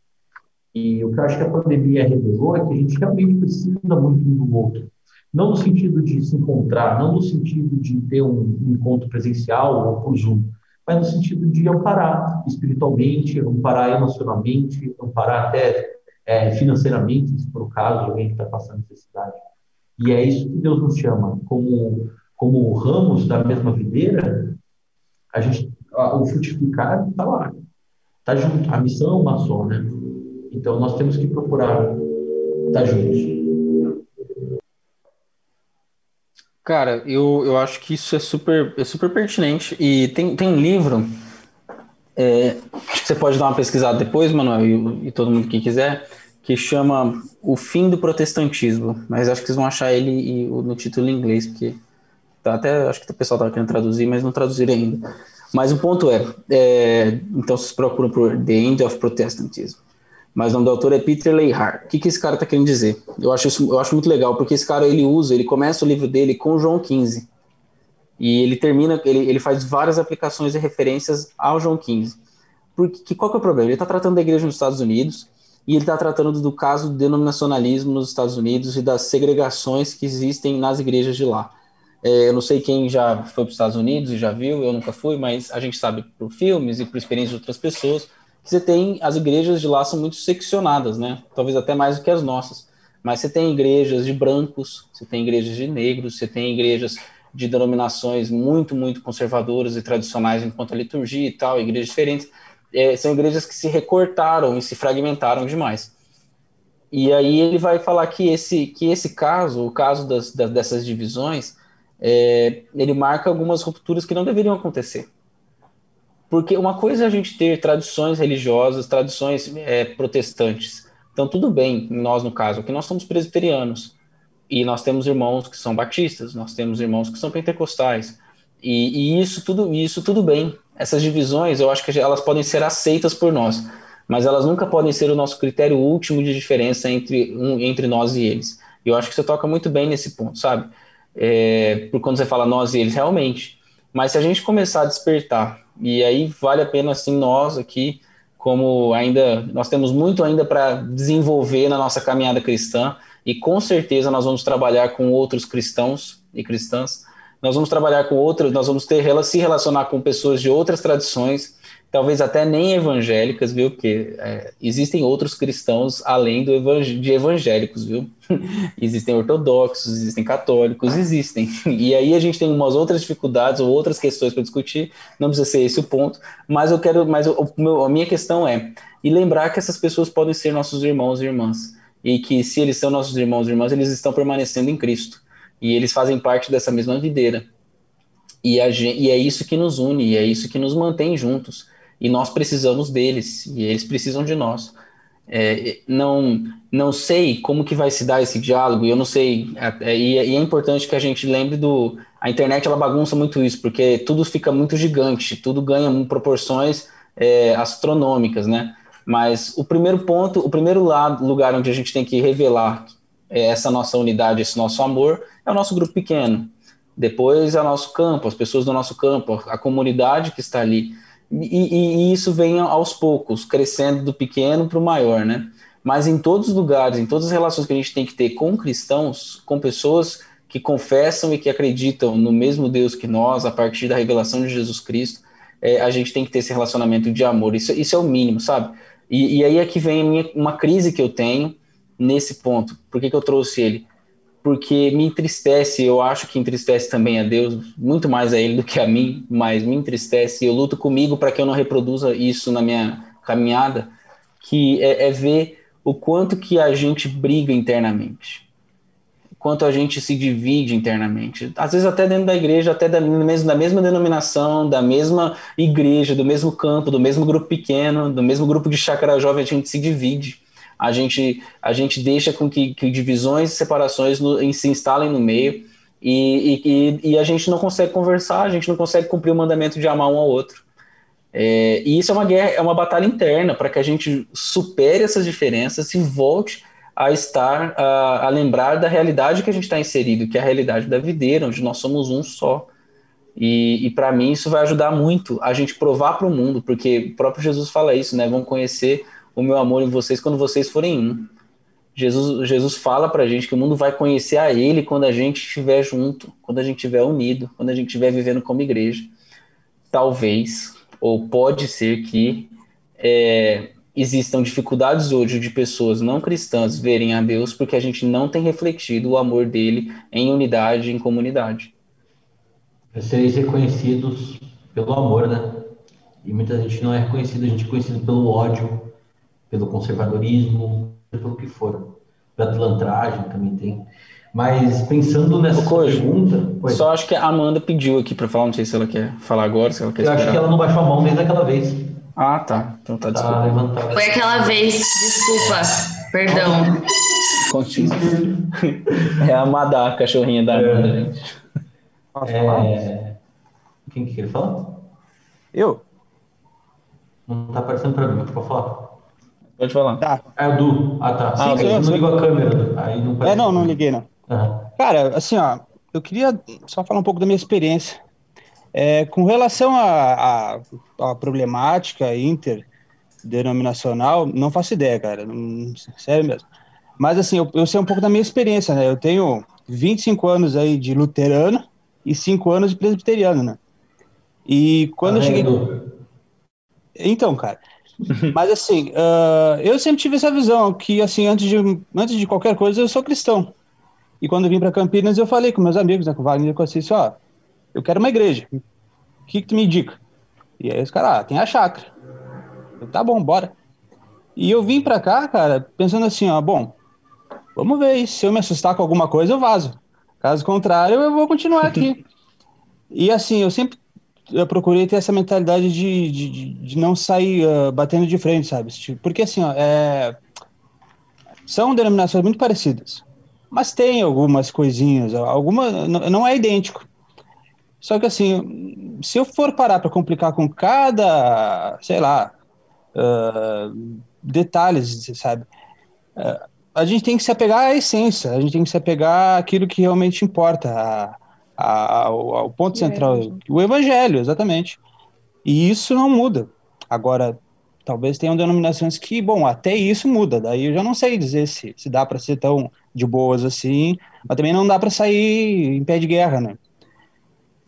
E o que eu acho que a pandemia revelou é que a gente realmente precisa muito um do outro. não no sentido de se encontrar, não no sentido de ter um, um encontro presencial ou por Zoom, mas no sentido de amparar espiritualmente, amparar emocionalmente, amparar até é, financeiramente, se for o caso, de alguém que está passando necessidade. E é isso que Deus nos chama, como, como ramos da mesma videira, a gente, o frutificar está lá, está junto. A missão é uma só, né? Então nós temos que procurar estar tá juntos. Cara, eu, eu acho que isso é super, é super pertinente. E tem, tem um livro, é, que você pode dar uma pesquisada depois, Manuel, e, e, todo mundo que quiser, que chama O Fim do Protestantismo. Mas acho que vocês vão achar ele e, no título em inglês, porque tá, até acho que o pessoal estava querendo traduzir, mas não traduziram ainda. Mas o ponto é, é, então vocês procuram por The End of Protestantism mas o nome do autor é Peter Leihart. O que, que esse cara está querendo dizer? Eu acho, isso, eu acho muito legal, porque esse cara ele usa, ele começa o livro dele com João 15. E ele termina, ele, ele faz várias aplicações e referências ao João 15. Porque, qual que é o problema? Ele está tratando da igreja nos Estados Unidos e ele está tratando do caso do denominacionalismo nos Estados Unidos e das segregações que existem nas igrejas de lá. É, eu não sei quem já foi para os Estados Unidos e já viu, eu nunca fui, mas a gente sabe por filmes e por experiência de outras pessoas você tem as igrejas de lá são muito seccionadas, né? Talvez até mais do que as nossas. Mas você tem igrejas de brancos, você tem igrejas de negros, você tem igrejas de denominações muito, muito conservadoras e tradicionais enquanto a liturgia e tal, igrejas diferentes. É, são igrejas que se recortaram e se fragmentaram demais. E aí ele vai falar que esse, que esse caso, o caso das, das dessas divisões, é, ele marca algumas rupturas que não deveriam acontecer. Porque uma coisa é a gente ter tradições religiosas, tradições é, protestantes. Então, tudo bem, nós no caso, aqui nós somos presbiterianos. E nós temos irmãos que são batistas, nós temos irmãos que são pentecostais. E, e isso, tudo, isso tudo bem. Essas divisões, eu acho que elas podem ser aceitas por nós, mas elas nunca podem ser o nosso critério último de diferença entre, um, entre nós e eles. E eu acho que você toca muito bem nesse ponto, sabe? É, por quando você fala nós e eles, realmente. Mas se a gente começar a despertar e aí vale a pena, assim, nós aqui, como ainda, nós temos muito ainda para desenvolver na nossa caminhada cristã, e com certeza nós vamos trabalhar com outros cristãos e cristãs, nós vamos trabalhar com outros, nós vamos ter se relacionar com pessoas de outras tradições, talvez até nem evangélicas, viu? Porque é, existem outros cristãos além do evang de evangélicos, viu? existem ortodoxos, existem católicos, existem. E aí a gente tem umas outras dificuldades ou outras questões para discutir. Não precisa ser esse o ponto, mas eu quero, mas o, meu, a minha questão é e lembrar que essas pessoas podem ser nossos irmãos e irmãs e que se eles são nossos irmãos e irmãs, eles estão permanecendo em Cristo e eles fazem parte dessa mesma videira. E, a, e é isso que nos une, e é isso que nos mantém juntos e nós precisamos deles e eles precisam de nós. É, não não sei como que vai se dar esse diálogo eu não sei é, é, e, é importante que a gente lembre do a internet ela bagunça muito isso porque tudo fica muito gigante tudo ganha proporções é, astronômicas né? Mas o primeiro ponto o primeiro lado, lugar onde a gente tem que revelar é, essa nossa unidade esse nosso amor é o nosso grupo pequeno. Depois é o nosso campo as pessoas do nosso campo a comunidade que está ali e, e, isso vem aos poucos, crescendo do pequeno para o maior, né? Mas em todos os lugares, em todas as relações que a gente tem que ter com cristãos, com pessoas que confessam e que acreditam no mesmo Deus que nós, a partir da revelação de Jesus Cristo, é, a gente tem que ter esse relacionamento de amor. Isso, isso é o mínimo, sabe? E, e aí é que vem minha, uma crise que eu tenho nesse ponto. Por que, que eu trouxe ele? Porque me entristece, eu acho que entristece também a Deus, muito mais a Ele do que a mim, mas me entristece, eu luto comigo para que eu não reproduza isso na minha caminhada, que é, é, ver o quanto que a gente briga internamente, quanto a gente se divide internamente, às vezes até dentro da igreja, até da mesma, da mesma denominação, da mesma igreja, do mesmo campo, do mesmo grupo pequeno, do mesmo grupo de chácara jovem, a gente se divide a gente, a gente deixa com que, que divisões e separações no, se instalem no meio e, e, e, a gente não consegue conversar, a gente não consegue cumprir o mandamento de amar um ao outro. É, e isso é uma guerra, é uma batalha interna para que a gente supere essas diferenças e volte a estar, a, a lembrar da realidade que a gente está inserido, que é a realidade da videira, onde nós somos um só. E, e para mim isso vai ajudar muito a gente provar para o mundo, porque o próprio Jesus fala isso, né? Vão conhecer o meu amor em vocês quando vocês forem um. Jesus, Jesus fala para a gente que o mundo vai conhecer a Ele quando a gente estiver junto, quando a gente estiver unido, quando a gente estiver vivendo como igreja. Talvez, ou pode ser que é, existam dificuldades hoje de pessoas não cristãs verem a Deus porque a gente não tem refletido o amor dele em unidade, em comunidade. Sereis reconhecidos pelo amor, né? E muita gente não é reconhecida, a gente é reconhecido pelo ódio, pelo conservadorismo, pelo que for. Pela pilantragem também tem. Mas pensando nessa Coisa, pergunta. Oi. Só acho que a Amanda pediu aqui para falar, não sei se ela quer falar agora, se ela quer Eu acho que esperar. ela não baixou a mão desde aquela vez. Ah, tá. Então tá, Tá desculpa. Foi aquela vez, desculpa, perdão. Continua. É a Madá, a cachorrinha da Amanda, gente. Posso falar? É... Quem que quer falar? Eu? Não tá aparecendo pra mim, pode falar. Pode falar. Tá. Ah, é o Du. Ah, tá. Ah, Sim, ok. você não ligou a câmera. Aí não É, não, não liguei, não. Aham. Cara, assim, ó, eu queria só falar um pouco da minha experiência. É, com relação à problemática interdenominacional, não faço ideia, cara. Não, sério mesmo. Mas, assim, eu, eu sei um pouco da minha experiência, né? Eu tenho 25 anos aí de luterano e 5 anos de presbiteriano, né? E quando Tá eu cheguei. vendo? Então, cara. Mas assim, ah, eu sempre tive essa visão que, assim, antes de, antes de qualquer coisa, eu sou cristão. E quando eu vim para Campinas, eu falei com meus amigos, né, com o Wagner e com Cício, ó, eu quero uma igreja. O que, que tu me indica? E aí os caras, ah, tem a chácara. Eu, tá bom, bora. E eu vim pra cá, cara, pensando assim, ó, bom, vamos ver se eu me assustar com alguma coisa, eu vazo. Caso contrário, eu vou continuar aqui. e assim, eu sempre eu procurei ter essa mentalidade de, de, de- não sair ah, batendo de frente, sabe? Tipo, Porque assim, ó, é... são denominações muito parecidas, mas tem algumas coisinhas, alguma não é idêntico. Só que assim, se eu for parar para complicar com cada, sei lá, ah, detalhes, sabe? Ah, a gente tem que se apegar à essência, a gente tem que se apegar àquilo que realmente importa, a- a- ao, ao ponto central, evangelho. o evangelho, exatamente. E isso não muda. Agora, talvez tenham denominações que, bom, até isso muda. Daí eu já não sei dizer se, se dá para ser tão de boas assim, mas também não dá para sair em pé de guerra, né?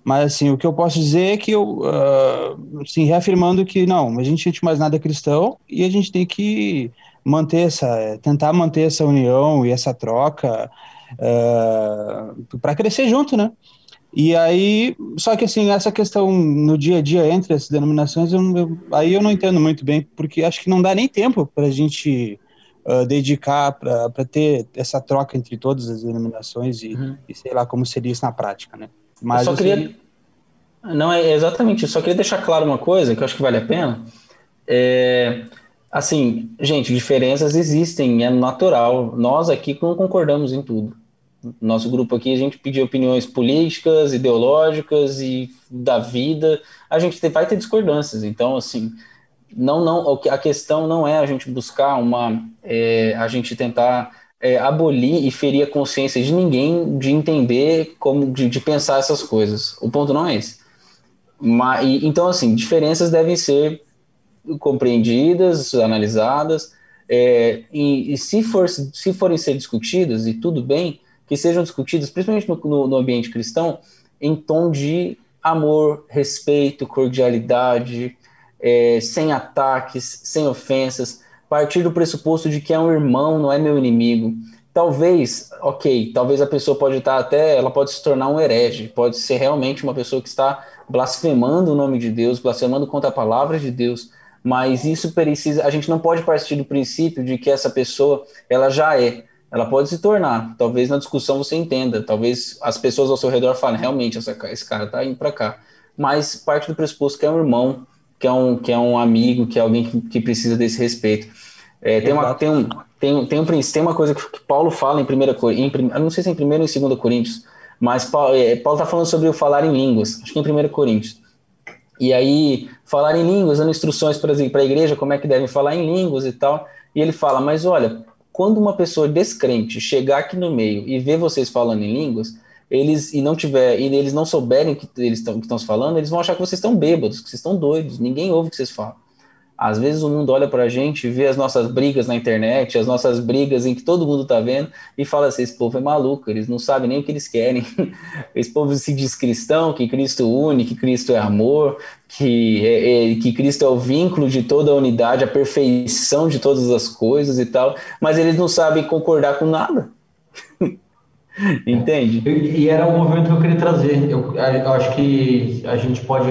Mas assim, o que eu posso dizer é que eu, ah, assim, reafirmando que não, a gente de mais nada cristão e a gente tem que manter essa, tentar manter essa união e essa troca para crescer junto, né? E aí, só que assim, essa questão no dia a dia entre as denominações, eu, eu- aí eu não entendo muito bem, porque acho que não dá nem tempo para a gente ah, dedicar para ter essa troca entre todas as denominações e, Uhum. e sei lá como seria isso na prática, né? Mas eu só assim, queria. Não, é exatamente isso. Só queria deixar claro uma coisa que eu acho que vale a pena. É, assim, gente, diferenças existem, é natural. Nós aqui não concordamos em tudo. Nosso grupo aqui, a gente pediu opiniões políticas, ideológicas e da vida. A gente te- vai ter discordâncias. Então, assim, não, não, a questão não é a gente buscar uma, é, a gente tentar é, abolir e ferir a consciência de ninguém de entender como, de, de pensar essas coisas. O ponto não é esse. Mas, e- então, assim, diferenças devem ser compreendidas, analisadas, é, e, e se, for, se forem ser discutidas, e tudo bem, que sejam discutidas, principalmente no, no, no ambiente cristão, em tom de amor, respeito, cordialidade, é, sem ataques, sem ofensas, partir do pressuposto de que é um irmão, não é meu inimigo. Talvez, ok, talvez a pessoa pode estar até, ela pode se tornar um herege, pode ser realmente uma pessoa que está blasfemando o nome de Deus, blasfemando contra a palavra de Deus, mas isso precisa, a gente não pode partir do princípio de que essa pessoa, ela já é, ela pode se tornar, talvez na discussão você entenda, talvez as pessoas ao seu redor falem, realmente, essa, esse cara tá indo para cá, mas parte do pressuposto que é um irmão, que é um, que é um amigo, que é alguém que, que precisa desse respeito. É, tem, uma, tem, um, tem, tem, um, tem uma coisa que, que Paulo fala em 1 Coríntios, não sei se é em 1 ou em 2 Coríntios, mas Paulo está falando sobre o falar em línguas, acho que em 1 Coríntios. E aí, falar em línguas, dando instruções para a igreja como é que devem falar em línguas e tal. E ele fala: Mas olha, quando uma pessoa descrente chegar aqui no meio e ver vocês falando em línguas, eles e não tiver e eles não souberem que eles estão falando, eles vão achar que vocês estão bêbados, que vocês estão doidos, ninguém ouve o que vocês falam. Às vezes o mundo olha para a gente, vê as nossas brigas na internet, as nossas brigas em que todo mundo está vendo e fala assim: esse povo é maluco, eles não sabem nem o que eles querem. Esse povo se diz cristão, que Cristo une, que Cristo é amor, que, é, é, que Cristo é o vínculo de toda a unidade, a perfeição de todas as coisas e tal, mas eles não sabem concordar com nada. Entende? E, era o movimento que eu queria trazer. Eu, eu acho que a gente pode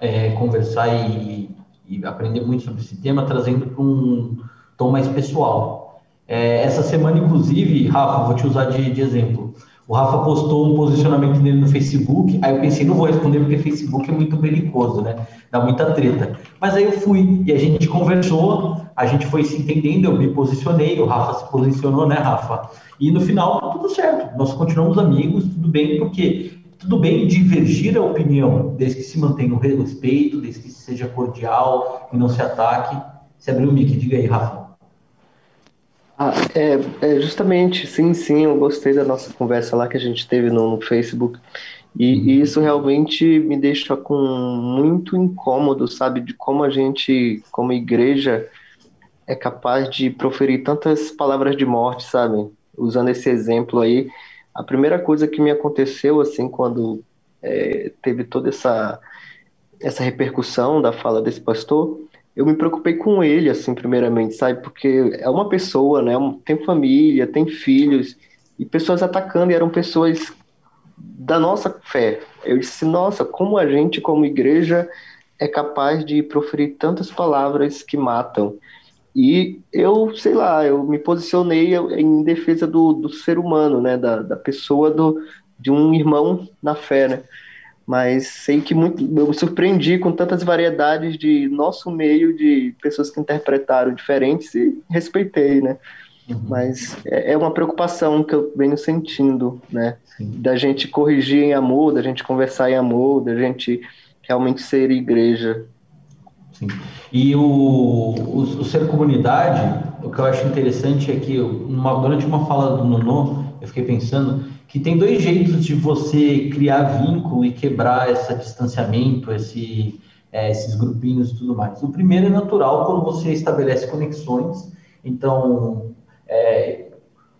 é, conversar e, e, aprender muito sobre esse tema, trazendo para um tom mais pessoal. É, essa semana, inclusive, Rafa, vou te usar de, de, exemplo. O Rafa postou um posicionamento dele no Facebook, aí eu pensei, não vou responder porque Facebook é muito belicoso, né? Dá muita treta. Mas aí eu fui e a gente conversou, a gente foi se entendendo, eu me posicionei, o Rafa se posicionou, né, Rafa? E no final, tudo certo. Nós continuamos amigos, tudo bem, porque tudo bem divergir a opinião, desde que se mantenha o respeito, desde que seja cordial e não se ataque. Se abriu o mic, diga aí, Rafa. Ah, é, é, justamente, sim, sim, eu gostei da nossa conversa lá que a gente teve no, no Facebook. E, e, isso realmente me deixa com muito incômodo, sabe, de como a gente, como igreja, é capaz de proferir tantas palavras de morte, sabe? usando esse exemplo aí, a primeira coisa que me aconteceu, assim, quando é, teve toda essa, essa repercussão da fala desse pastor, eu me preocupei com ele, assim, primeiramente, sabe? Porque é uma pessoa, né? Tem família, tem filhos, e pessoas atacando, e eram pessoas da nossa fé. Eu disse, nossa, como a gente, como igreja, é capaz de proferir tantas palavras que matam. E eu, sei lá, eu me posicionei em defesa do, do ser humano, né, da, da pessoa do, de um irmão na fé, né? Mas sei que muito, eu me surpreendi com tantas variedades de nosso meio, de pessoas que interpretaram diferentes e respeitei, né? Uhum. Mas é, é uma preocupação que eu venho sentindo, né? Sim. Da gente corrigir em amor, da gente conversar em amor, da gente realmente ser igreja, Sim. E o, o, o, ser comunidade, o que eu acho interessante é que uma, durante uma fala do Nono, eu fiquei pensando que tem dois jeitos de você criar vínculo e quebrar esse distanciamento, esse, é, esses grupinhos e tudo mais. O primeiro é natural quando você estabelece conexões, então é,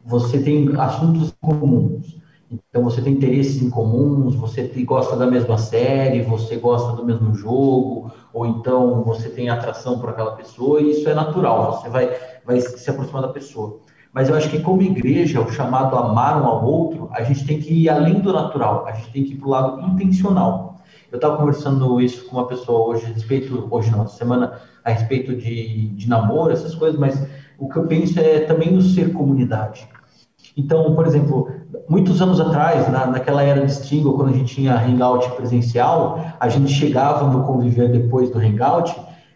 você tem assuntos comuns. Então você tem interesses em comuns, você gosta da mesma série, você gosta do mesmo jogo, ou então você tem atração por aquela pessoa, e isso é natural, você vai, vai se aproximar da pessoa. Mas eu acho que como igreja, o chamado amar um ao outro, a gente tem que ir além do natural, a gente tem que ir para o lado intencional. Eu estava conversando isso com uma pessoa hoje a respeito, hoje não, semana, a respeito de, de namoro, essas coisas, mas o que eu penso é também no ser comunidade. Então, por exemplo, muitos anos atrás, na, naquela era de Stingo, quando a gente tinha hangout presencial, a gente chegava no conviver depois do hangout,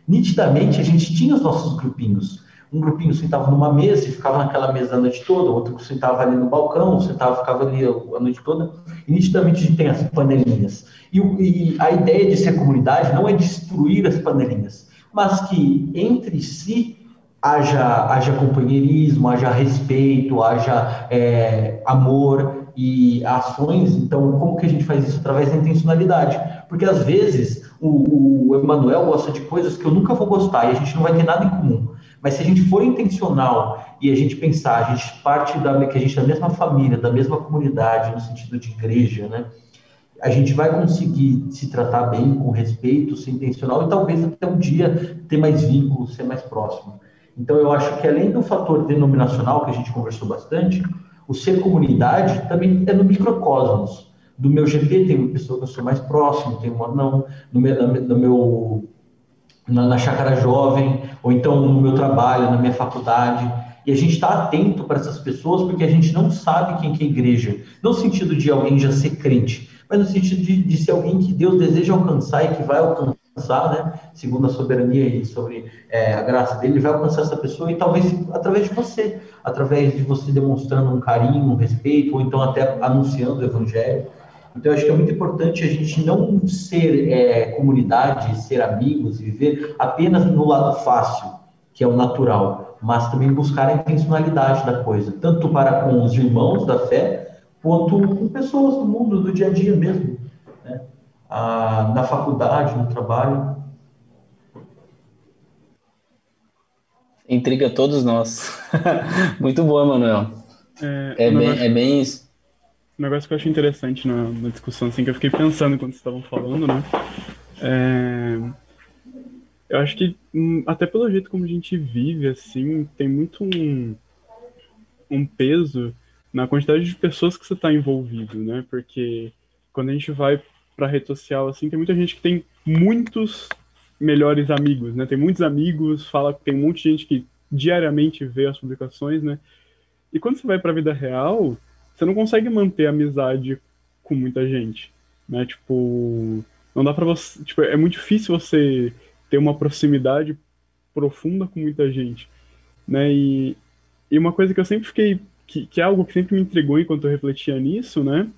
nitidamente a gente tinha os nossos grupinhos. Um grupinho sentava numa mesa e ficava naquela mesa a noite toda, outro sentava ali no balcão, sentava, ficava ali a noite toda, e nitidamente a gente tem as panelinhas. E, e a ideia de ser comunidade não é destruir as panelinhas, mas que entre si haja, haja companheirismo, haja respeito, haja é, amor e ações. Então, como que a gente faz isso? Através da intencionalidade. Porque às vezes o, o Emanuel gosta de coisas que eu nunca vou gostar e a gente não vai ter nada em comum. Mas se a gente for intencional e a gente pensar, a gente parte da que a gente é da mesma família, da mesma comunidade, no sentido de igreja, né? A gente vai conseguir se tratar bem, com respeito, ser intencional e talvez até um dia ter mais vínculo, ser mais próximo. Então, eu acho que além do fator denominacional, que a gente conversou bastante, o ser comunidade também é no microcosmos. Do meu GP tem uma pessoa que eu sou mais próximo, tem uma não, no meu, no meu na, na chácara jovem, ou então no meu trabalho, na minha faculdade. E a gente está atento para essas pessoas porque a gente não sabe quem que é igreja. Não no sentido de alguém já ser crente, mas no sentido de, de ser alguém que Deus deseja alcançar e que vai alcançar alcançar, né, segundo a soberania e sobre é, a graça dele, ele vai alcançar essa pessoa e talvez através de você, através de você demonstrando um carinho, um respeito, ou então até anunciando o evangelho. Então, eu acho que é muito importante a gente não ser é, comunidade, ser amigos viver apenas no lado fácil, que é o natural, mas também buscar a intencionalidade da coisa, tanto para com os irmãos da fé, quanto com pessoas do mundo, do dia a dia mesmo na faculdade, no trabalho. Intriga todos nós. Muito boa, Manuel. É, É um bem, negócio- é bem isso. Um negócio que eu achei interessante na, na discussão, assim, que eu fiquei pensando quando vocês estavam falando, né? É, eu acho que, hum, até pelo jeito como a gente vive, assim, tem muito um, um peso na quantidade de pessoas que você está envolvido, né? Porque quando a gente vai pra rede social, assim, tem muita gente que tem muitos melhores amigos, né? Tem muitos amigos, fala tem um monte de gente que diariamente vê as publicações, né? E quando você vai pra vida real, você não consegue manter amizade com muita gente, né? Tipo, não dá pra você, tipo, é muito difícil você ter uma proximidade profunda com muita gente, né? E, e uma coisa que eu sempre fiquei, que, que é algo que sempre me intrigou enquanto eu refletia nisso, né?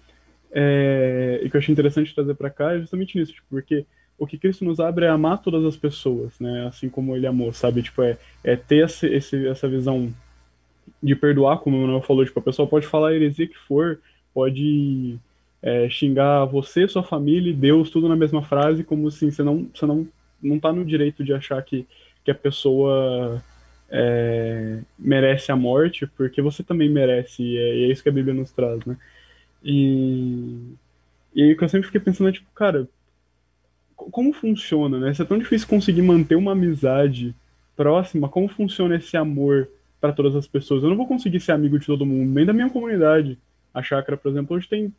É, e que eu achei interessante trazer pra cá é justamente nisso, tipo, porque o que Cristo nos abre é amar todas as pessoas, né? Assim como ele amou, sabe? Tipo, é, é ter esse, esse, essa visão de perdoar, como o Manuel falou, tipo, a pessoa pode falar a heresia que for, pode é, xingar você, sua família e Deus, tudo na mesma frase, como assim, você não, você não, não tá no direito de achar que, que a pessoa é, merece a morte, porque você também merece, e é, e é isso que a Bíblia nos traz, né? E, e aí o que eu sempre fiquei pensando é, tipo, cara, co- como funciona, né? Se é tão difícil conseguir manter uma amizade próxima, como funciona esse amor para todas as pessoas? Eu não vou conseguir ser amigo de todo mundo, nem da minha comunidade. A chácara, por exemplo, hoje tem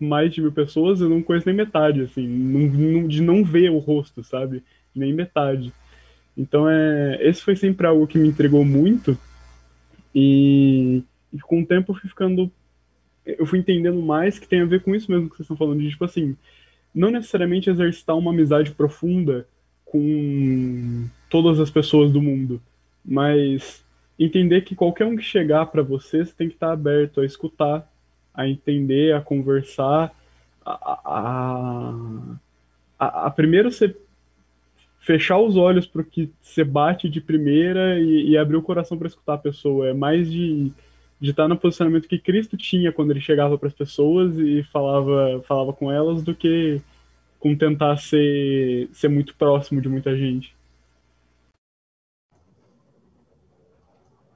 mais de mil pessoas, eu não conheço nem metade, assim, não- não- de não ver o rosto, sabe? Nem metade. Então, é, esse foi sempre algo que me entregou muito, e, e com o tempo eu fui ficando. Eu fui entendendo mais que tem a ver com isso mesmo que vocês estão falando, de tipo assim, não necessariamente exercitar uma amizade profunda com todas as pessoas do mundo, mas entender que qualquer um que chegar para você, você tem que estar aberto a escutar, a entender, a conversar, a, a, a, a primeiro você fechar os olhos para o que você bate de primeira e, e abrir o coração para escutar a pessoa. É mais de de estar no posicionamento que Cristo tinha quando ele chegava para as pessoas e falava falava com elas do que com tentar ser ser muito próximo de muita gente.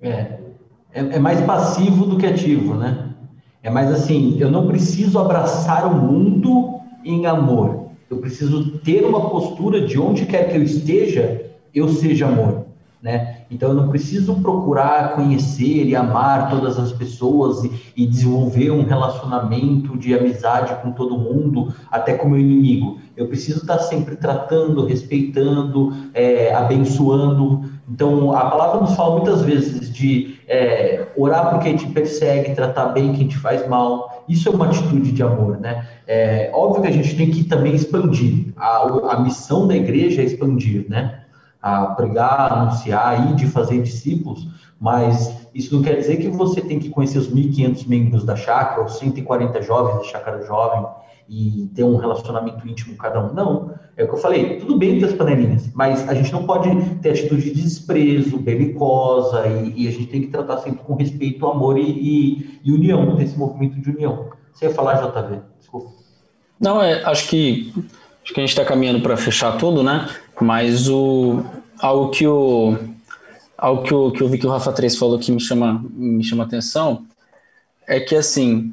É, é, é mais passivo do que ativo, né? É mais assim, eu não preciso abraçar o mundo em amor. Eu preciso ter uma postura de onde quer que eu esteja, eu seja amor, né? Então eu não preciso procurar conhecer e amar todas as pessoas e, e desenvolver um relacionamento de amizade com todo mundo, até com meu inimigo. Eu preciso estar sempre tratando, respeitando, é, abençoando. Então a palavra nos fala muitas vezes de é, orar por quem te persegue, tratar bem quem te faz mal. Isso é uma atitude de amor, né? É óbvio que a gente tem que também expandir. A, a missão da igreja é expandir, né? A pregar, anunciar e de fazer discípulos, mas isso não quer dizer que você tem que conhecer os 1.500 membros da chácara, ou 140 jovens da chácara jovem e ter um relacionamento íntimo com cada um. Não, é o que eu falei, tudo bem ter as panelinhas, mas a gente não pode ter atitude de desprezo, belicosa, e, e a gente tem que tratar sempre com respeito, amor e, e, e união, ter esse movimento de união. Você ia falar, JV? Desculpa. Não, é, acho que acho que a gente está caminhando para fechar tudo, né? Mas o algo que o algo que, o, que eu vi que o Rafa 3 falou que me chama me chama atenção é que assim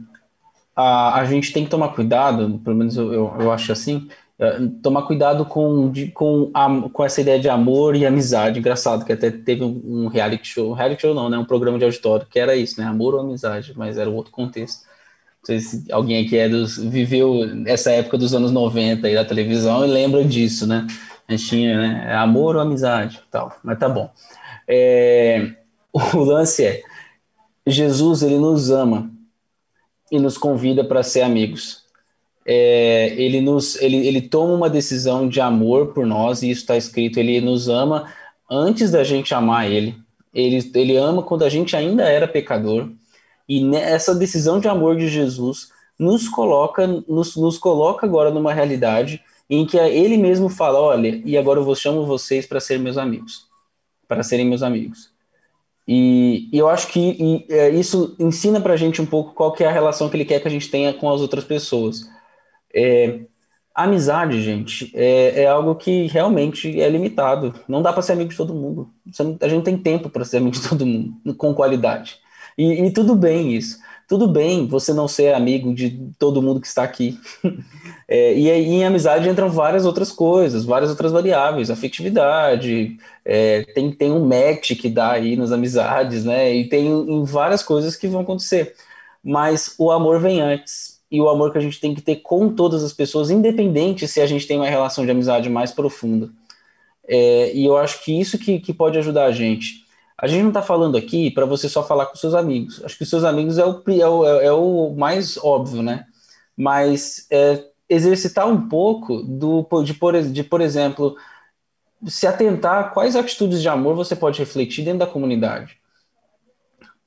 a, a gente tem que tomar cuidado, pelo menos eu, eu, eu acho assim, é, tomar cuidado com, de, com, a, com essa ideia de amor e amizade. Engraçado que até teve um, um reality show, reality show não, né? Um programa de auditório que era isso, né? Amor ou amizade, mas era outro contexto. Não sei se alguém aqui é dos, viveu essa época dos anos 90 aí da televisão e lembra disso, né? A gente tinha, né? Amor ou amizade tal, mas tá bom. É, o lance é, Jesus, ele nos ama e nos convida para ser amigos. É, ele, nos, ele, ele toma uma decisão de amor por nós, e isso está escrito, ele nos ama antes da gente amar ele. ele. Ele ama quando a gente ainda era pecador, e nessa decisão de amor de Jesus nos coloca, nos, nos coloca agora numa realidade em que ele mesmo fala, olha, e agora eu vou chamo vocês para serem meus amigos, para serem meus amigos. E, e eu acho que e, é, isso ensina para a gente um pouco qual que é a relação que ele quer que a gente tenha com as outras pessoas. É, Amizade, gente, é, é, algo que realmente é limitado. Não dá para ser amigo de todo mundo. Não, a gente não tem tempo para ser amigo de todo mundo com qualidade. E, e, tudo bem isso. Tudo bem você não ser amigo de todo mundo que está aqui. É, e aí em amizade entram várias outras coisas, várias outras variáveis, afetividade, é, tem, tem um match que dá aí nas amizades, né? E tem em várias coisas que vão acontecer. Mas o amor vem antes. E o amor que a gente tem que ter com todas as pessoas, independente se a gente tem uma relação de amizade mais profunda. É, e eu acho que isso que, que pode ajudar a gente. A gente não está falando aqui para você só falar com seus amigos. Acho que os seus amigos é o, é o, é o mais óbvio, né? Mas é, exercitar um pouco do, de, por, de, por exemplo, se atentar a quais atitudes de amor você pode refletir dentro da comunidade.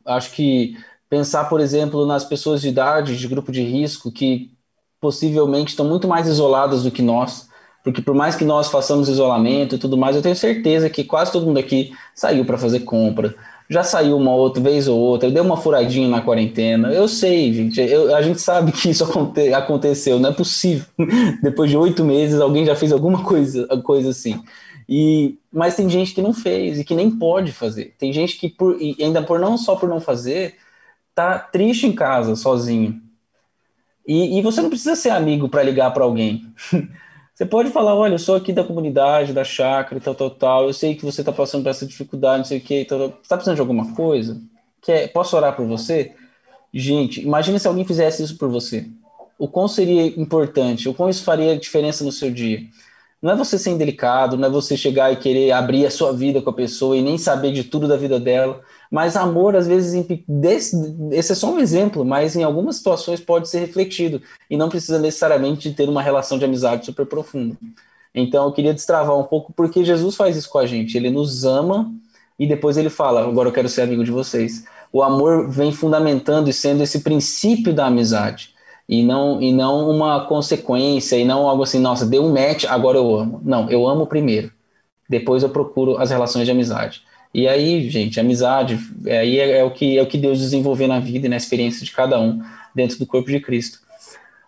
Acho que pensar, por exemplo, nas pessoas de idade, de grupo de risco, que possivelmente estão muito mais isoladas do que nós porque por mais que nós façamos isolamento e tudo mais, eu tenho certeza que quase todo mundo aqui saiu para fazer compra, já saiu uma outra vez ou outra, deu uma furadinha na quarentena. Eu sei, gente, eu, a gente sabe que isso aconte, aconteceu, não é possível. Depois de oito meses, alguém já fez alguma coisa, coisa assim. E, mas tem gente que não fez e que nem pode fazer. Tem gente que, por, ainda por não só por não fazer, tá triste em casa, sozinho. E, e você não precisa ser amigo para ligar para alguém. Você pode falar, olha, eu sou aqui da comunidade, da chácara, tal, tal, tal. Eu sei que você está passando por essa dificuldade, não sei o quê. Tal, tal. Você está precisando de alguma coisa? Quer, posso orar por você? Gente, imagine se alguém fizesse isso por você. O quão seria importante, o quão isso faria diferença no seu dia. Não é você ser indelicado, não é você chegar e querer abrir a sua vida com a pessoa e nem saber de tudo da vida dela. Mas amor, às vezes, esse é só um exemplo, mas em algumas situações pode ser refletido e não precisa necessariamente ter uma relação de amizade super profunda. Então, eu queria destravar um pouco porque Jesus faz isso com a gente. Ele nos ama e depois ele fala: Agora eu quero ser amigo de vocês. O amor vem fundamentando e sendo esse princípio da amizade e não e não uma consequência e não algo assim, nossa, deu um match, agora eu amo. Não, eu amo primeiro. Depois eu procuro as relações de amizade. E aí, gente, amizade, aí é, é, o que, é o que Deus desenvolveu na vida e na experiência de cada um dentro do corpo de Cristo.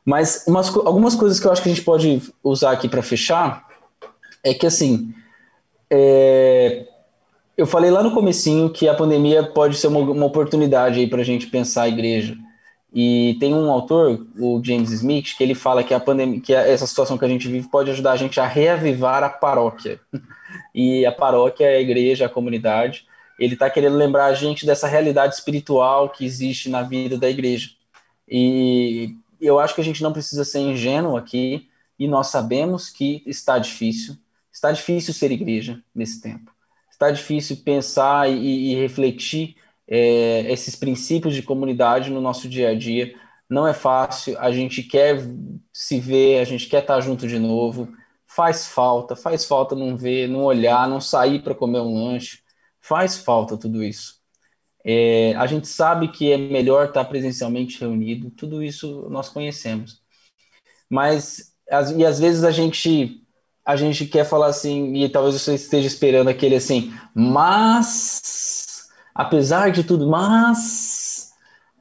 Mas umas, algumas coisas que eu acho que a gente pode usar aqui para fechar é que, assim, é, eu falei lá no comecinho que a pandemia pode ser uma, uma oportunidade aí para a gente pensar a igreja. E tem um autor, o James Smith, que ele fala que a pandemia, que essa situação que a gente vive pode ajudar a gente a reavivar a paróquia. E a paróquia a igreja, a comunidade. Ele está querendo lembrar a gente dessa realidade espiritual que existe na vida da igreja. E eu acho que a gente não precisa ser ingênuo aqui, e nós sabemos que está difícil. Está difícil ser igreja nesse tempo. Está difícil pensar e, e refletir é, esses princípios de comunidade no nosso dia a dia. Não é fácil, a gente quer se ver, a gente quer estar junto de novo, faz falta, faz falta não ver, não olhar, não sair para comer um lanche, faz falta tudo isso. É, a gente sabe que é melhor estar presencialmente reunido, tudo isso nós conhecemos. Mas, as, e às vezes a gente a gente quer falar assim, e talvez você esteja esperando aquele assim, mas, apesar de tudo, mas,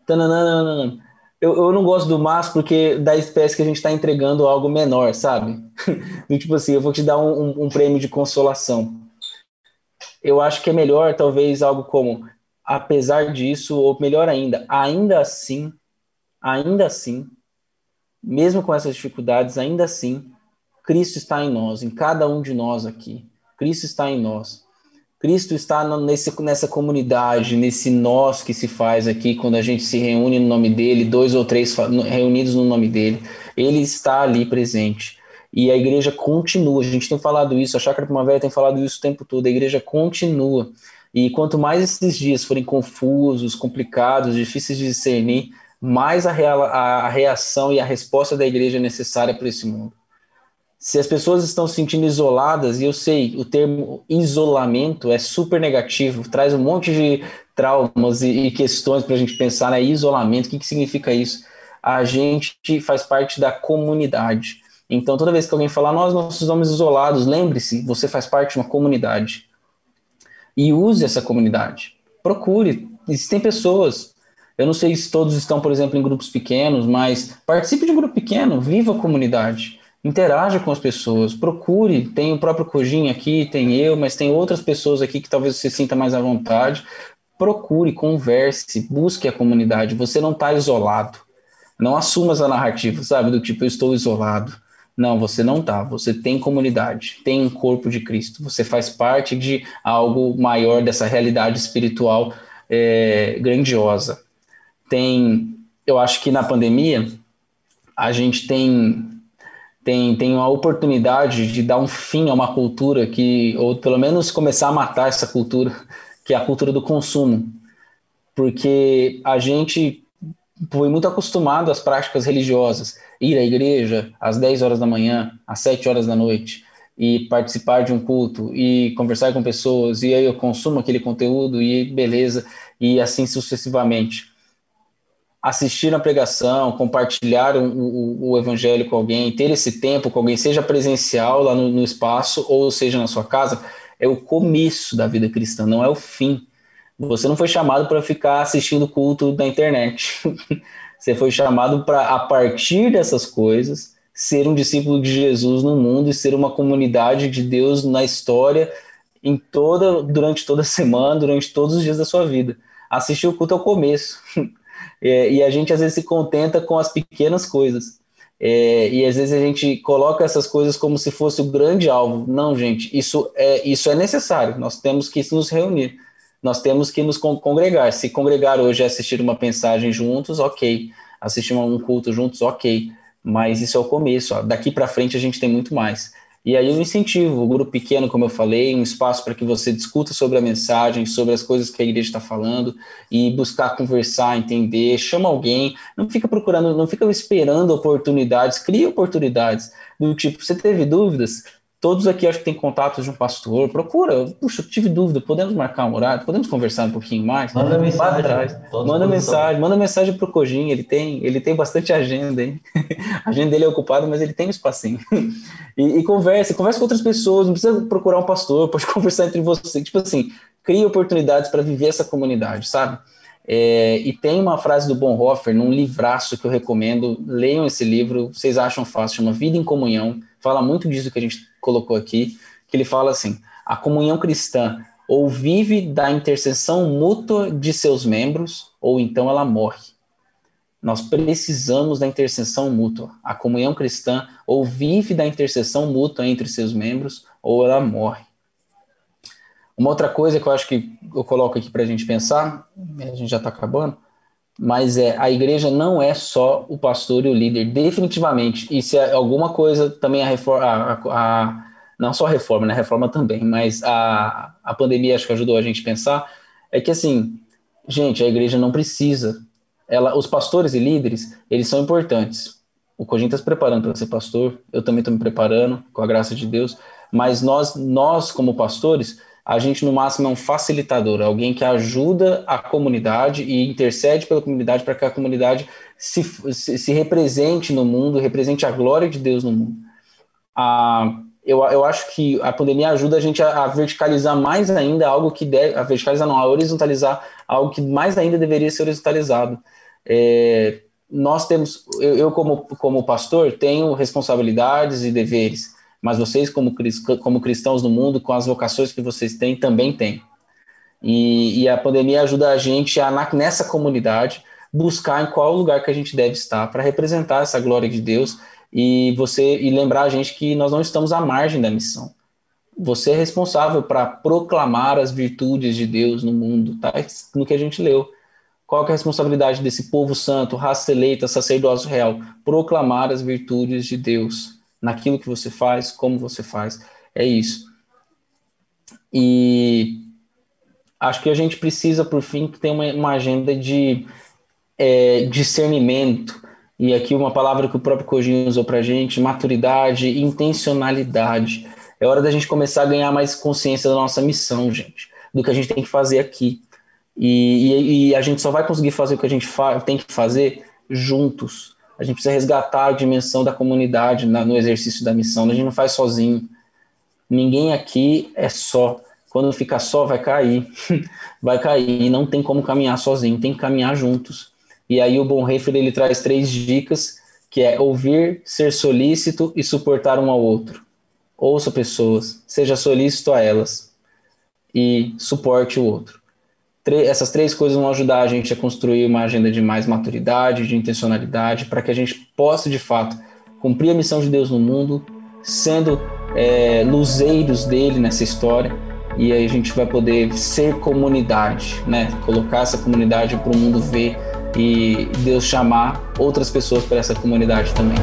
tananana, eu, eu não gosto do mas porque da espécie que a gente está entregando algo menor, sabe? tipo assim, eu vou te dar um, um, um prêmio de consolação. Eu acho que é melhor, talvez, algo como, apesar disso, ou melhor ainda, ainda assim, ainda assim, mesmo com essas dificuldades, ainda assim, Cristo está em nós, em cada um de nós aqui. Cristo está em nós. Cristo está nesse, nessa comunidade, nesse nós que se faz aqui, quando a gente se reúne no nome dele, dois ou três reunidos no nome dele, ele está ali presente. E a igreja continua, a gente tem falado isso, a Chácara Primavera tem falado isso o tempo todo, a igreja continua. E quanto mais esses dias forem confusos, complicados, difíceis de discernir, mais a, a reação e a resposta da igreja é necessária para esse mundo se as pessoas estão se sentindo isoladas, e eu sei, o termo isolamento é super negativo, traz um monte de traumas e, e questões para a gente pensar, né? Isolamento, o que, que significa isso? A gente faz parte da comunidade. Então, toda vez que alguém falar, nós, nós somos isolados, lembre-se, você faz parte de uma comunidade. E use essa comunidade. Procure. Existem pessoas. Eu não sei se todos estão, por exemplo, em grupos pequenos, mas participe de um grupo pequeno, viva a comunidade Interaja com as pessoas, procure. Tem o próprio Cojinho aqui, tem eu, mas tem outras pessoas aqui que talvez você sinta mais à vontade. Procure, converse, busque a comunidade. Você não está isolado. Não assuma essa narrativa, sabe? Do tipo, eu estou isolado. Não, você não tá. Você tem comunidade, tem um corpo de Cristo. Você faz parte de algo maior dessa realidade espiritual é, grandiosa. Tem, eu acho que na pandemia a gente tem tem tem uma oportunidade de dar um fim a uma cultura que, ou pelo menos começar a matar essa cultura, que é a cultura do consumo, porque a gente foi muito acostumado às práticas religiosas, ir à igreja às 10 horas da manhã, às 7 horas da noite, e participar de um culto, e conversar com pessoas, e aí eu consumo aquele conteúdo, e beleza, e assim sucessivamente. Assistir a pregação, compartilhar o, o, o, evangelho com alguém, ter esse tempo com alguém, seja presencial lá no, no espaço, ou seja na sua casa, é o começo da vida cristã, não é o fim você não foi chamado para ficar assistindo culto na internet. Você foi chamado para, a partir dessas coisas, ser um discípulo de Jesus no mundo e ser uma comunidade de Deus na história em toda durante toda a semana, durante todos os dias da sua vida. Assistir o culto ao começo. É, e a gente às vezes se contenta com as pequenas coisas. É, e às vezes a gente coloca essas coisas como se fosse o grande alvo. Não, gente, isso é, isso é necessário. Nós temos que nos reunir nós temos que nos congregar. Se congregar hoje é assistir uma mensagem juntos, ok. Assistir um culto juntos, ok. Mas isso é o começo. Ó. Daqui para frente a gente tem muito mais. E aí eu incentivo o grupo pequeno, como eu falei, um espaço para que você discuta sobre a mensagem, sobre as coisas que a igreja está falando e buscar conversar, entender, chama alguém, não fica procurando, não fica esperando oportunidades, cria oportunidades do tipo, você teve dúvidas? Todos aqui acho que tem contatos de um pastor. Procura. Puxa, tive dúvida. Podemos marcar um horário? Podemos conversar um pouquinho mais? Manda mensagem. Atrás. Manda mensagem. Manda mensagem pro Cojin. Ele tem, ele tem bastante agenda, hein? a agenda dele é ocupada, mas ele tem um espacinho. e, e conversa. Conversa com outras pessoas. Não precisa procurar um pastor. Pode conversar entre vocês. Tipo assim, cria oportunidades para viver essa comunidade, sabe? É, e tem uma frase do Bonhoeffer num livraço que eu recomendo. Leiam esse livro. Vocês acham fácil? Chama Vida em Comunhão. Fala muito disso que a gente colocou aqui, que ele fala assim: a comunhão cristã ou vive da intercessão mútua de seus membros, ou então ela morre. Nós precisamos da intercessão mútua. A comunhão cristã ou vive da intercessão mútua entre seus membros, ou ela morre. Uma outra coisa que eu acho que eu coloco aqui para a gente pensar, a gente já está acabando, mas é a igreja não é só o pastor e o líder, definitivamente. E se é alguma coisa também a reforma, a, a, não só a reforma, né? A reforma também, mas a, a pandemia acho que ajudou a gente a pensar, é que assim, gente, a igreja não precisa. Ela, os pastores e líderes, eles são importantes. O Cogin está se preparando para ser pastor, eu também estou me preparando, com a graça de Deus, mas nós, nós como pastores, a gente no máximo é um facilitador, alguém que ajuda a comunidade e intercede pela comunidade para que a comunidade se, se, se, represente no mundo, represente a glória de Deus no mundo. Ah, eu, eu acho que a pandemia ajuda a gente a, a verticalizar mais ainda algo que deve, a verticalizar não, a horizontalizar algo que mais ainda deveria ser horizontalizado. É, nós temos, eu, eu como, como pastor, tenho responsabilidades e deveres, mas vocês, como, como cristãos no mundo, com as vocações que vocês têm, também têm. E, e a pandemia ajuda a gente a, nessa comunidade, buscar em qual lugar que a gente deve estar para representar essa glória de Deus e você e lembrar a gente que nós não estamos à margem da missão. Você é responsável para proclamar as virtudes de Deus no mundo, tá? No que a gente leu. Qual é a responsabilidade desse povo santo, raça eleita, sacerdócio real? Proclamar as virtudes de Deus naquilo que você faz, como você faz. É isso. E acho que a gente precisa, por fim, ter uma, uma agenda de é, discernimento. E aqui uma palavra que o próprio Cojinho usou para gente, maturidade, intencionalidade. É hora da gente começar a ganhar mais consciência da nossa missão, gente, do que a gente tem que fazer aqui. E, e, e a gente só vai conseguir fazer o que a gente tem que fazer juntos a gente precisa resgatar a dimensão da comunidade na, no exercício da missão. A gente não faz sozinho. Ninguém aqui é só. Quando fica só, vai cair. vai cair. Não tem como caminhar sozinho, tem que caminhar juntos. E aí o Bonhoeffer ele traz três dicas que é ouvir, ser solícito e suportar um ao outro. Ouça pessoas, seja solícito a elas e suporte o outro. Essas três coisas vão ajudar a gente a construir uma agenda de mais maturidade, de intencionalidade, para que a gente possa, de fato, cumprir a missão de Deus no mundo, sendo é, luzeiros dele nessa história, e aí a gente vai poder ser comunidade, né? Colocar essa comunidade para o mundo ver e Deus chamar outras pessoas para essa comunidade também.